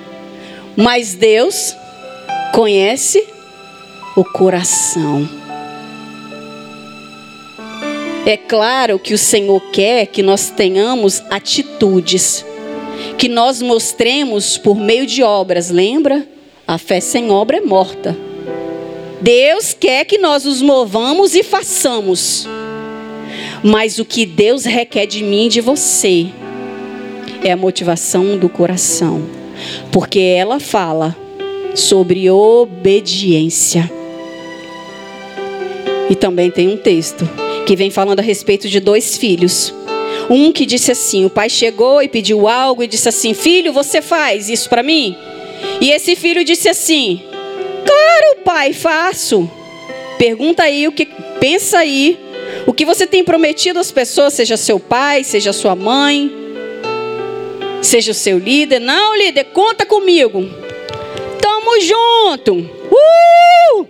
Mas Deus conhece o coração. É claro que o Senhor quer que nós tenhamos atitudes, que nós mostremos por meio de obras, lembra? A fé sem obra é morta. Deus quer que nós nos movamos e façamos. Mas o que Deus requer de mim e de você é a motivação do coração. Porque ela fala sobre obediência. E também tem um texto que vem falando a respeito de dois filhos. Um que disse assim: o pai chegou e pediu algo e disse assim: Filho, você faz isso para mim? E esse filho disse assim: Claro, pai, faço. Pergunta aí o que pensa aí. O que você tem prometido às pessoas, seja seu pai, seja sua mãe, seja o seu líder. Não, líder, conta comigo. Tamo junto. Uh!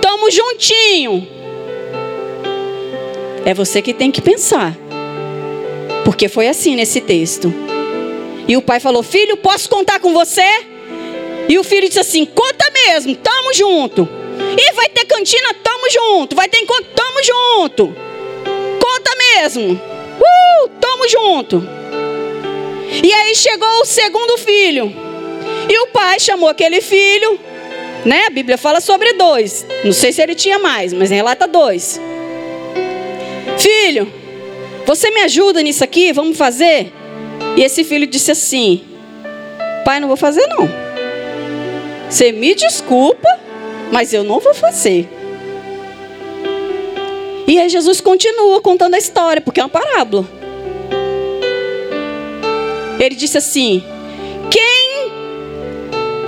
Tamo juntinho. É você que tem que pensar. Porque foi assim nesse texto. E o pai falou: Filho, posso contar com você? E o filho disse assim: Conta mesmo, tamo junto. E vai ter cantina, tamo junto. Vai ter encontro, tamo junto. Conta mesmo. Uh, tamo junto. E aí chegou o segundo filho. E o pai chamou aquele filho, né? A Bíblia fala sobre dois. Não sei se ele tinha mais, mas relata dois. Filho, você me ajuda nisso aqui? Vamos fazer? E esse filho disse assim: Pai, não vou fazer não. Você me desculpa, mas eu não vou fazer. E aí Jesus continua contando a história, porque é uma parábola. Ele disse assim: Quem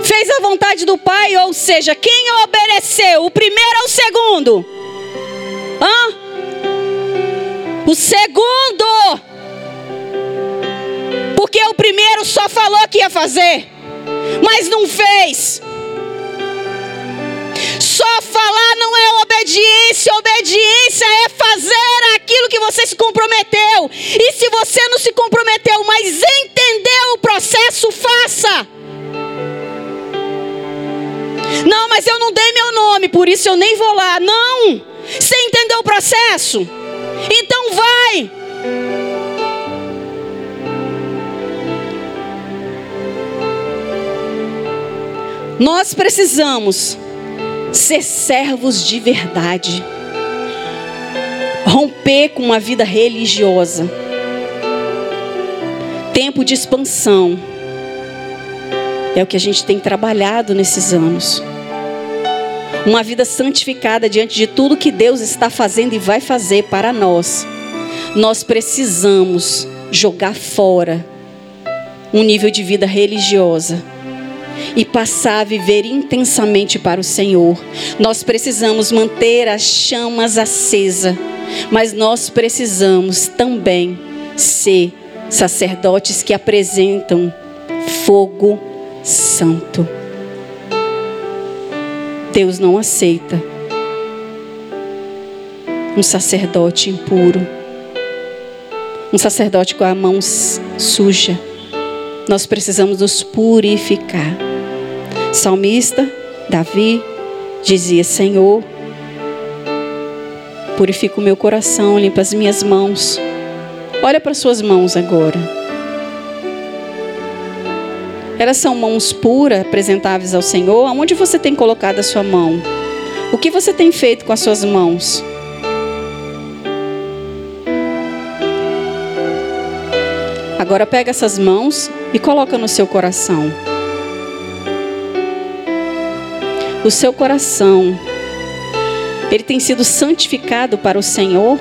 fez a vontade do Pai, ou seja, quem obedeceu, o primeiro ou o segundo? Hã? O segundo. Porque o primeiro só falou que ia fazer, mas não fez. Só falar não é obediência, obediência é fazer aquilo que você se comprometeu. E se você não se comprometeu, mas entendeu o processo, faça. Não, mas eu não dei meu nome, por isso eu nem vou lá. Não. Você entendeu o processo? Então vai. Nós precisamos ser servos de verdade. Romper com uma vida religiosa. Tempo de expansão. É o que a gente tem trabalhado nesses anos uma vida santificada diante de tudo que Deus está fazendo e vai fazer para nós, nós precisamos jogar fora um nível de vida religiosa e passar a viver intensamente para o Senhor. Nós precisamos manter as chamas acesa, mas nós precisamos também ser sacerdotes que apresentam fogo santo. Deus não aceita um sacerdote impuro, um sacerdote com a mão suja. Nós precisamos nos purificar. Salmista Davi dizia: Senhor, purifica o meu coração, limpa as minhas mãos. Olha para suas mãos agora. Elas são mãos puras, apresentáveis ao Senhor. Aonde você tem colocado a sua mão? O que você tem feito com as suas mãos? Agora pega essas mãos e coloca no seu coração. O seu coração, ele tem sido santificado para o Senhor.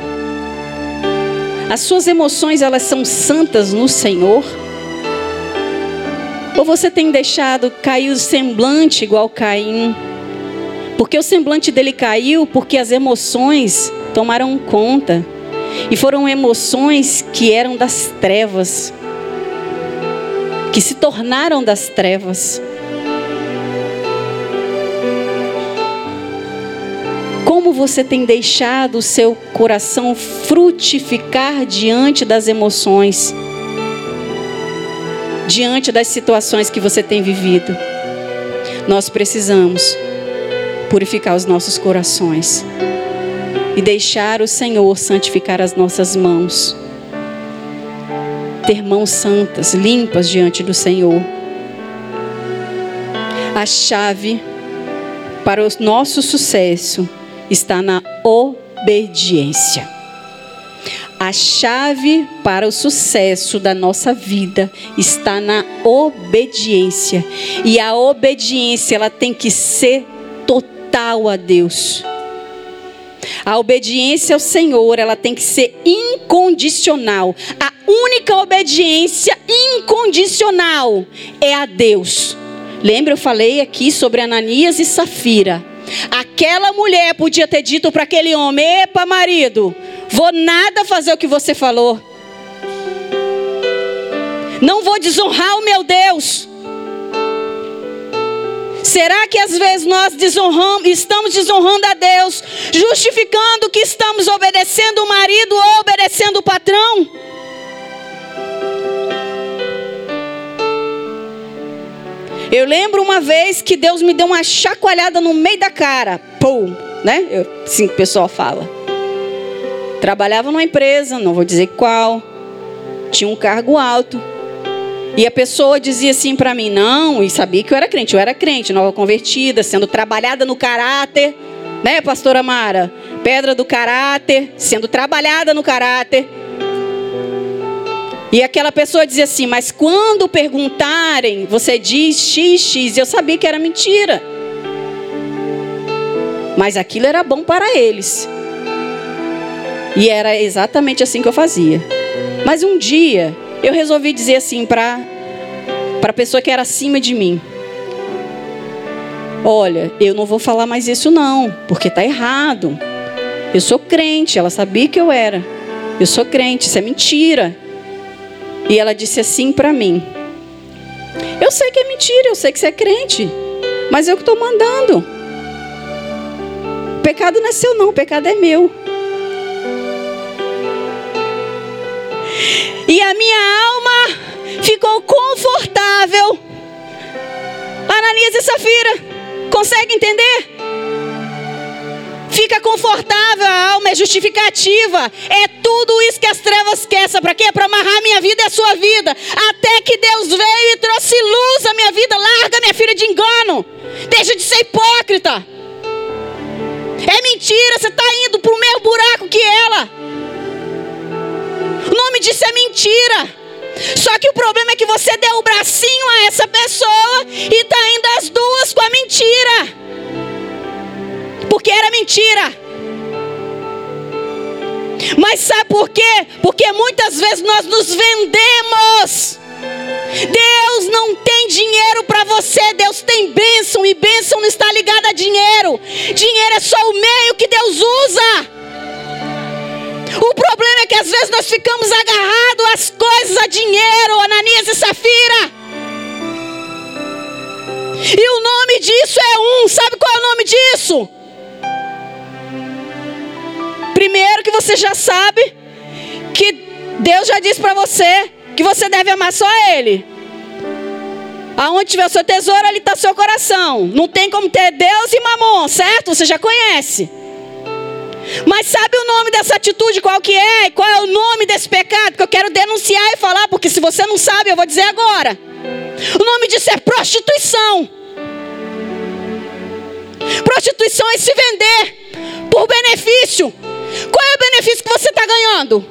As suas emoções, elas são santas no Senhor. Ou você tem deixado cair o semblante igual Caim? Porque o semblante dele caiu porque as emoções tomaram conta. E foram emoções que eram das trevas. Que se tornaram das trevas. Você tem deixado o seu coração frutificar diante das emoções? Diante das situações que você tem vivido? Nós precisamos purificar os nossos corações e deixar o Senhor santificar as nossas mãos. Ter mãos santas, limpas diante do Senhor. A chave para o nosso sucesso está na obediência. A chave para o sucesso da nossa vida está na obediência. E a obediência ela tem que ser total a Deus. A obediência ao Senhor, ela tem que ser incondicional. A única obediência incondicional é a Deus. Lembra eu falei aqui sobre Ananias e Safira. Aquela mulher podia ter dito para aquele homem: "Epa, marido, vou nada fazer o que você falou. Não vou desonrar o meu Deus." Será que às vezes nós desonramos, estamos desonrando a Deus, justificando que estamos obedecendo o marido ou obedecendo o patrão? Eu lembro uma vez que Deus me deu uma chacoalhada no meio da cara. Pum, né? Eu, assim que o pessoal fala. Trabalhava numa empresa, não vou dizer qual. Tinha um cargo alto. E a pessoa dizia assim para mim: não, e sabia que eu era crente, eu era crente, nova convertida, sendo trabalhada no caráter, né, pastora Mara? Pedra do caráter, sendo trabalhada no caráter. E aquela pessoa dizia assim: mas quando perguntarem, você diz XX, eu sabia que era mentira. Mas aquilo era bom para eles. E era exatamente assim que eu fazia. Mas um dia, eu resolvi dizer assim para a pessoa que era acima de mim: Olha, eu não vou falar mais isso não, porque está errado. Eu sou crente, ela sabia que eu era. Eu sou crente, isso é mentira. E ela disse assim para mim: Eu sei que é mentira, eu sei que você é crente, mas eu que estou mandando. O pecado não é seu, não, o pecado é meu. E a minha alma ficou confortável. Ananias e Safira, consegue entender? Fica confortável, a alma é justificativa. É tudo isso que as trevas querem. Para quê? Para amarrar minha vida e a sua vida. Até que Deus veio e trouxe luz à minha vida. Larga minha filha de engano. Deixa de ser hipócrita. É mentira, você está indo para o mesmo buraco que ela. O nome disso é mentira. Só que o problema é que você deu o bracinho a essa pessoa e está indo as duas com a mentira. Porque era mentira. Mas sabe por quê? Porque muitas vezes nós nos vendemos. Deus não tem dinheiro para você, Deus tem bênção e bênção não está ligada a dinheiro. Dinheiro é só o meio que Deus usa. O problema é que às vezes nós ficamos agarrados às coisas, a dinheiro, Ananias e Safira. E o nome disso é um. Sabe qual é o nome disso? Primeiro que você já sabe que Deus já disse para você que você deve amar só Ele. Aonde tiver o seu tesouro, ali está o seu coração. Não tem como ter Deus e mamon, certo? Você já conhece. Mas sabe o nome dessa atitude, qual que é? Qual é o nome desse pecado que eu quero denunciar e falar? Porque se você não sabe, eu vou dizer agora. O nome disso é prostituição. Prostituição é se vender por benefício. Qual é o benefício que você está ganhando?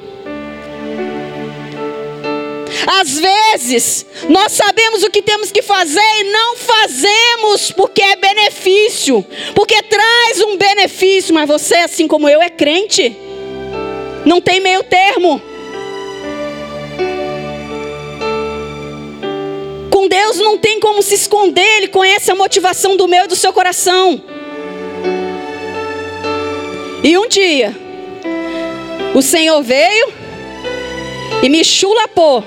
Às vezes, nós sabemos o que temos que fazer e não fazemos porque é benefício, porque traz um benefício, mas você, assim como eu, é crente, não tem meio termo. Com Deus não tem como se esconder, Ele conhece a motivação do meu e do seu coração. E um dia, o Senhor veio e me chulapou.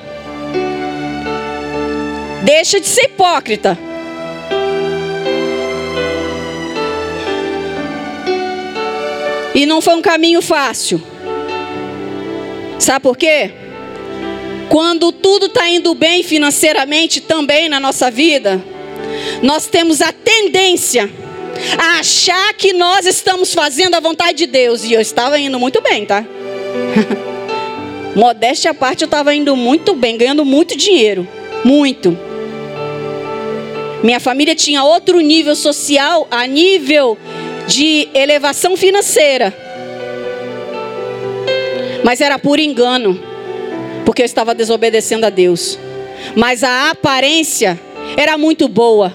Deixa de ser hipócrita. E não foi um caminho fácil. Sabe por quê? Quando tudo está indo bem financeiramente também na nossa vida, nós temos a tendência a achar que nós estamos fazendo a vontade de Deus. E eu estava indo muito bem, tá? Modéstia à parte, eu estava indo muito bem, ganhando muito dinheiro. Muito. Minha família tinha outro nível social, a nível de elevação financeira. Mas era por engano, porque eu estava desobedecendo a Deus. Mas a aparência era muito boa.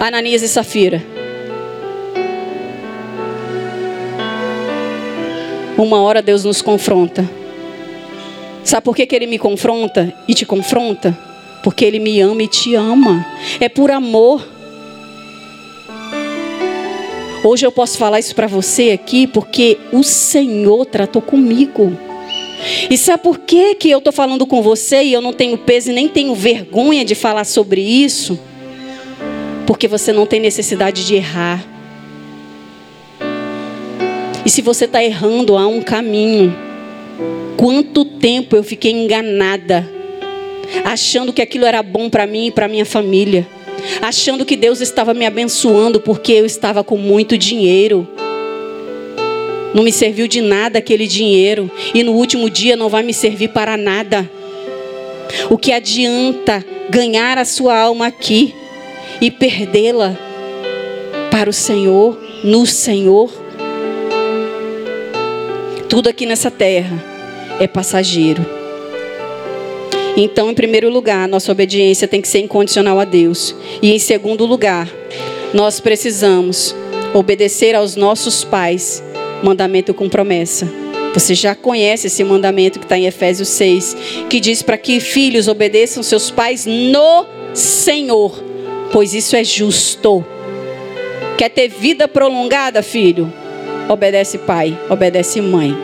Ananias e Safira. Uma hora Deus nos confronta. Sabe por que, que Ele me confronta e te confronta? Porque Ele me ama e te ama. É por amor. Hoje eu posso falar isso para você aqui porque o Senhor tratou comigo. E sabe por que, que eu estou falando com você e eu não tenho peso e nem tenho vergonha de falar sobre isso? Porque você não tem necessidade de errar. E se você está errando, há um caminho. Quanto tempo eu fiquei enganada, achando que aquilo era bom para mim e para minha família achando que Deus estava me abençoando porque eu estava com muito dinheiro. Não me serviu de nada aquele dinheiro e no último dia não vai me servir para nada. O que adianta ganhar a sua alma aqui e perdê-la para o Senhor, no Senhor? Tudo aqui nessa terra é passageiro. Então, em primeiro lugar, nossa obediência tem que ser incondicional a Deus. E em segundo lugar, nós precisamos obedecer aos nossos pais, mandamento com promessa. Você já conhece esse mandamento que está em Efésios 6, que diz para que filhos obedeçam seus pais no Senhor, pois isso é justo. Quer ter vida prolongada, filho? Obedece pai, obedece mãe.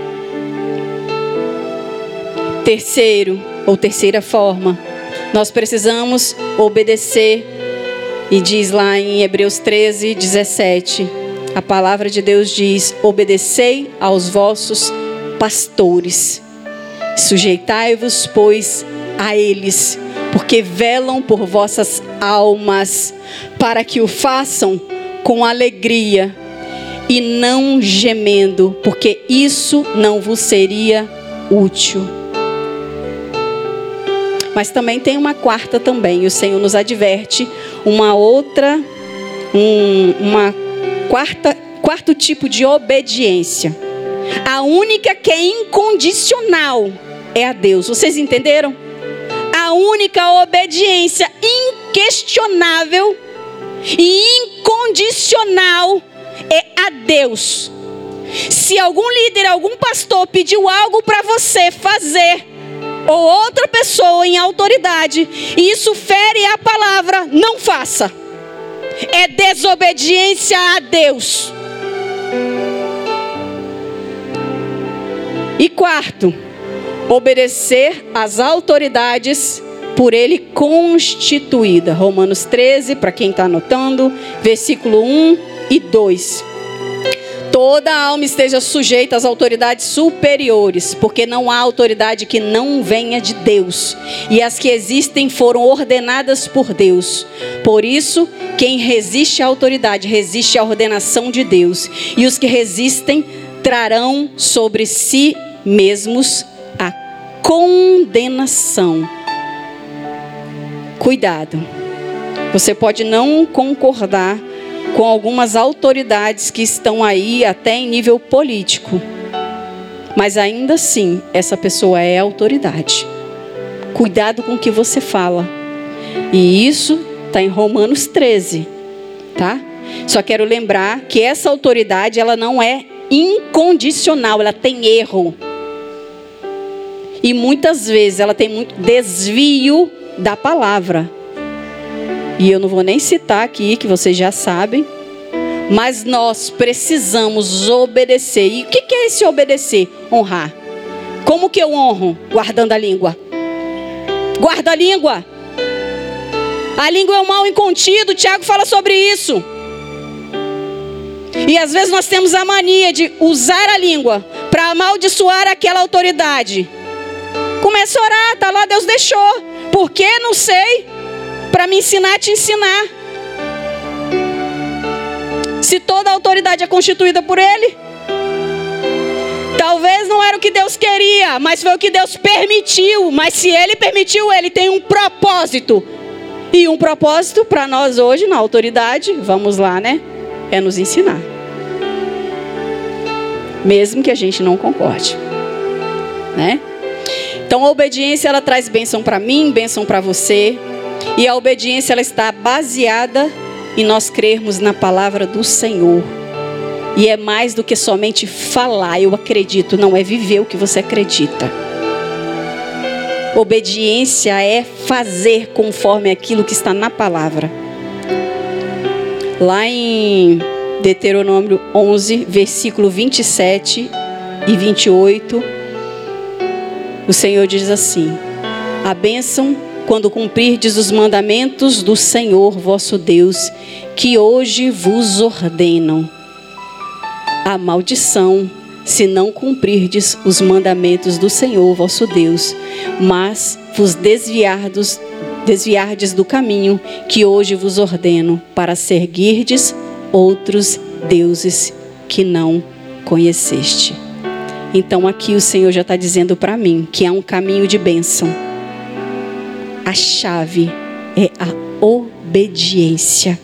Terceiro, ou terceira forma, nós precisamos obedecer. E diz lá em Hebreus 13, 17: a palavra de Deus diz: Obedecei aos vossos pastores, sujeitai-vos, pois, a eles, porque velam por vossas almas, para que o façam com alegria e não gemendo, porque isso não vos seria útil. Mas também tem uma quarta também. O Senhor nos adverte uma outra, um, uma quarta, quarto tipo de obediência. A única que é incondicional é a Deus. Vocês entenderam? A única obediência inquestionável e incondicional é a Deus. Se algum líder, algum pastor pediu algo para você fazer, ou outra pessoa em autoridade, e isso fere a palavra, não faça. É desobediência a Deus. E quarto, obedecer às autoridades por ele constituída. Romanos 13, para quem está anotando, versículo 1 e 2 toda alma esteja sujeita às autoridades superiores, porque não há autoridade que não venha de Deus, e as que existem foram ordenadas por Deus. Por isso, quem resiste à autoridade resiste à ordenação de Deus, e os que resistem trarão sobre si mesmos a condenação. Cuidado. Você pode não concordar com algumas autoridades que estão aí até em nível político. Mas ainda assim, essa pessoa é autoridade. Cuidado com o que você fala. E isso está em Romanos 13, tá? Só quero lembrar que essa autoridade ela não é incondicional, ela tem erro. E muitas vezes ela tem muito desvio da palavra. E eu não vou nem citar aqui, que vocês já sabem. Mas nós precisamos obedecer. E o que é esse obedecer? Honrar. Como que eu honro? Guardando a língua. Guarda a língua. A língua é um mal incontido. Tiago fala sobre isso. E às vezes nós temos a mania de usar a língua para amaldiçoar aquela autoridade. Começa a orar, tá lá, Deus deixou. Por que? Não sei. Para me ensinar a te ensinar. Se toda a autoridade é constituída por Ele. Talvez não era o que Deus queria, mas foi o que Deus permitiu. Mas se Ele permitiu, Ele tem um propósito. E um propósito para nós hoje, na autoridade, vamos lá, né? É nos ensinar. Mesmo que a gente não concorde. Né? Então a obediência ela traz bênção para mim, bênção para você. E a obediência ela está baseada em nós crermos na palavra do Senhor. E é mais do que somente falar, eu acredito, não é viver o que você acredita. Obediência é fazer conforme aquilo que está na palavra. Lá em Deuteronômio 11, versículo 27 e 28, o Senhor diz assim: A bênção quando cumprirdes os mandamentos do Senhor vosso Deus, que hoje vos ordenam. A maldição, se não cumprirdes os mandamentos do Senhor vosso Deus, mas vos desviardes, do caminho que hoje vos ordeno, para seguirdes outros deuses que não conheceste. Então aqui o Senhor já está dizendo para mim que há um caminho de bênção a chave é a obediência.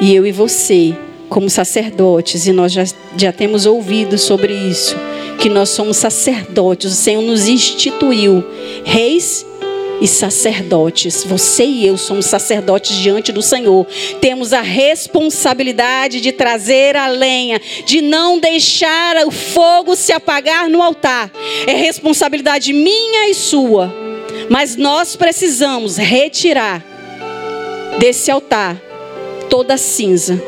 E eu e você, como sacerdotes, e nós já, já temos ouvido sobre isso, que nós somos sacerdotes, o Senhor nos instituiu, reis e sacerdotes. Você e eu somos sacerdotes diante do Senhor. Temos a responsabilidade de trazer a lenha, de não deixar o fogo se apagar no altar. É responsabilidade minha e sua. Mas nós precisamos retirar desse altar toda cinza.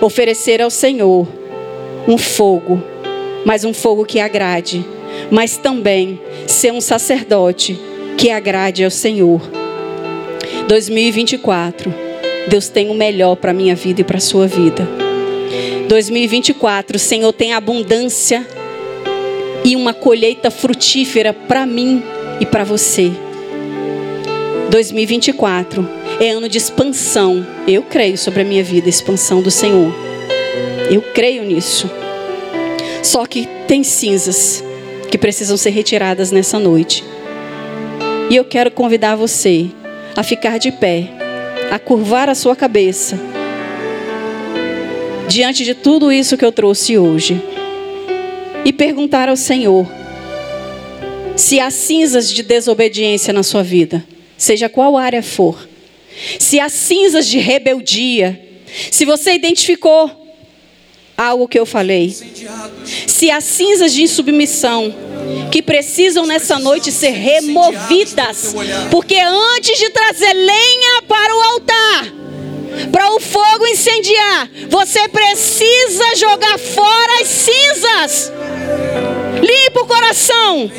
Oferecer ao Senhor um fogo, mas um fogo que agrade, mas também ser um sacerdote que agrade ao Senhor. 2024, Deus tem o melhor para minha vida e para sua vida. 2024, o Senhor tem abundância e uma colheita frutífera para mim e para você. 2024 é ano de expansão. Eu creio sobre a minha vida, expansão do Senhor. Eu creio nisso. Só que tem cinzas que precisam ser retiradas nessa noite. E eu quero convidar você a ficar de pé, a curvar a sua cabeça diante de tudo isso que eu trouxe hoje e perguntar ao Senhor se há cinzas de desobediência na sua vida, seja qual área for, se há cinzas de rebeldia, se você identificou algo que eu falei, se há cinzas de insubmissão que precisam nessa noite ser removidas, porque antes de trazer lenha para o altar, para o fogo incendiar, você precisa jogar fora as cinzas. Limpa o coração.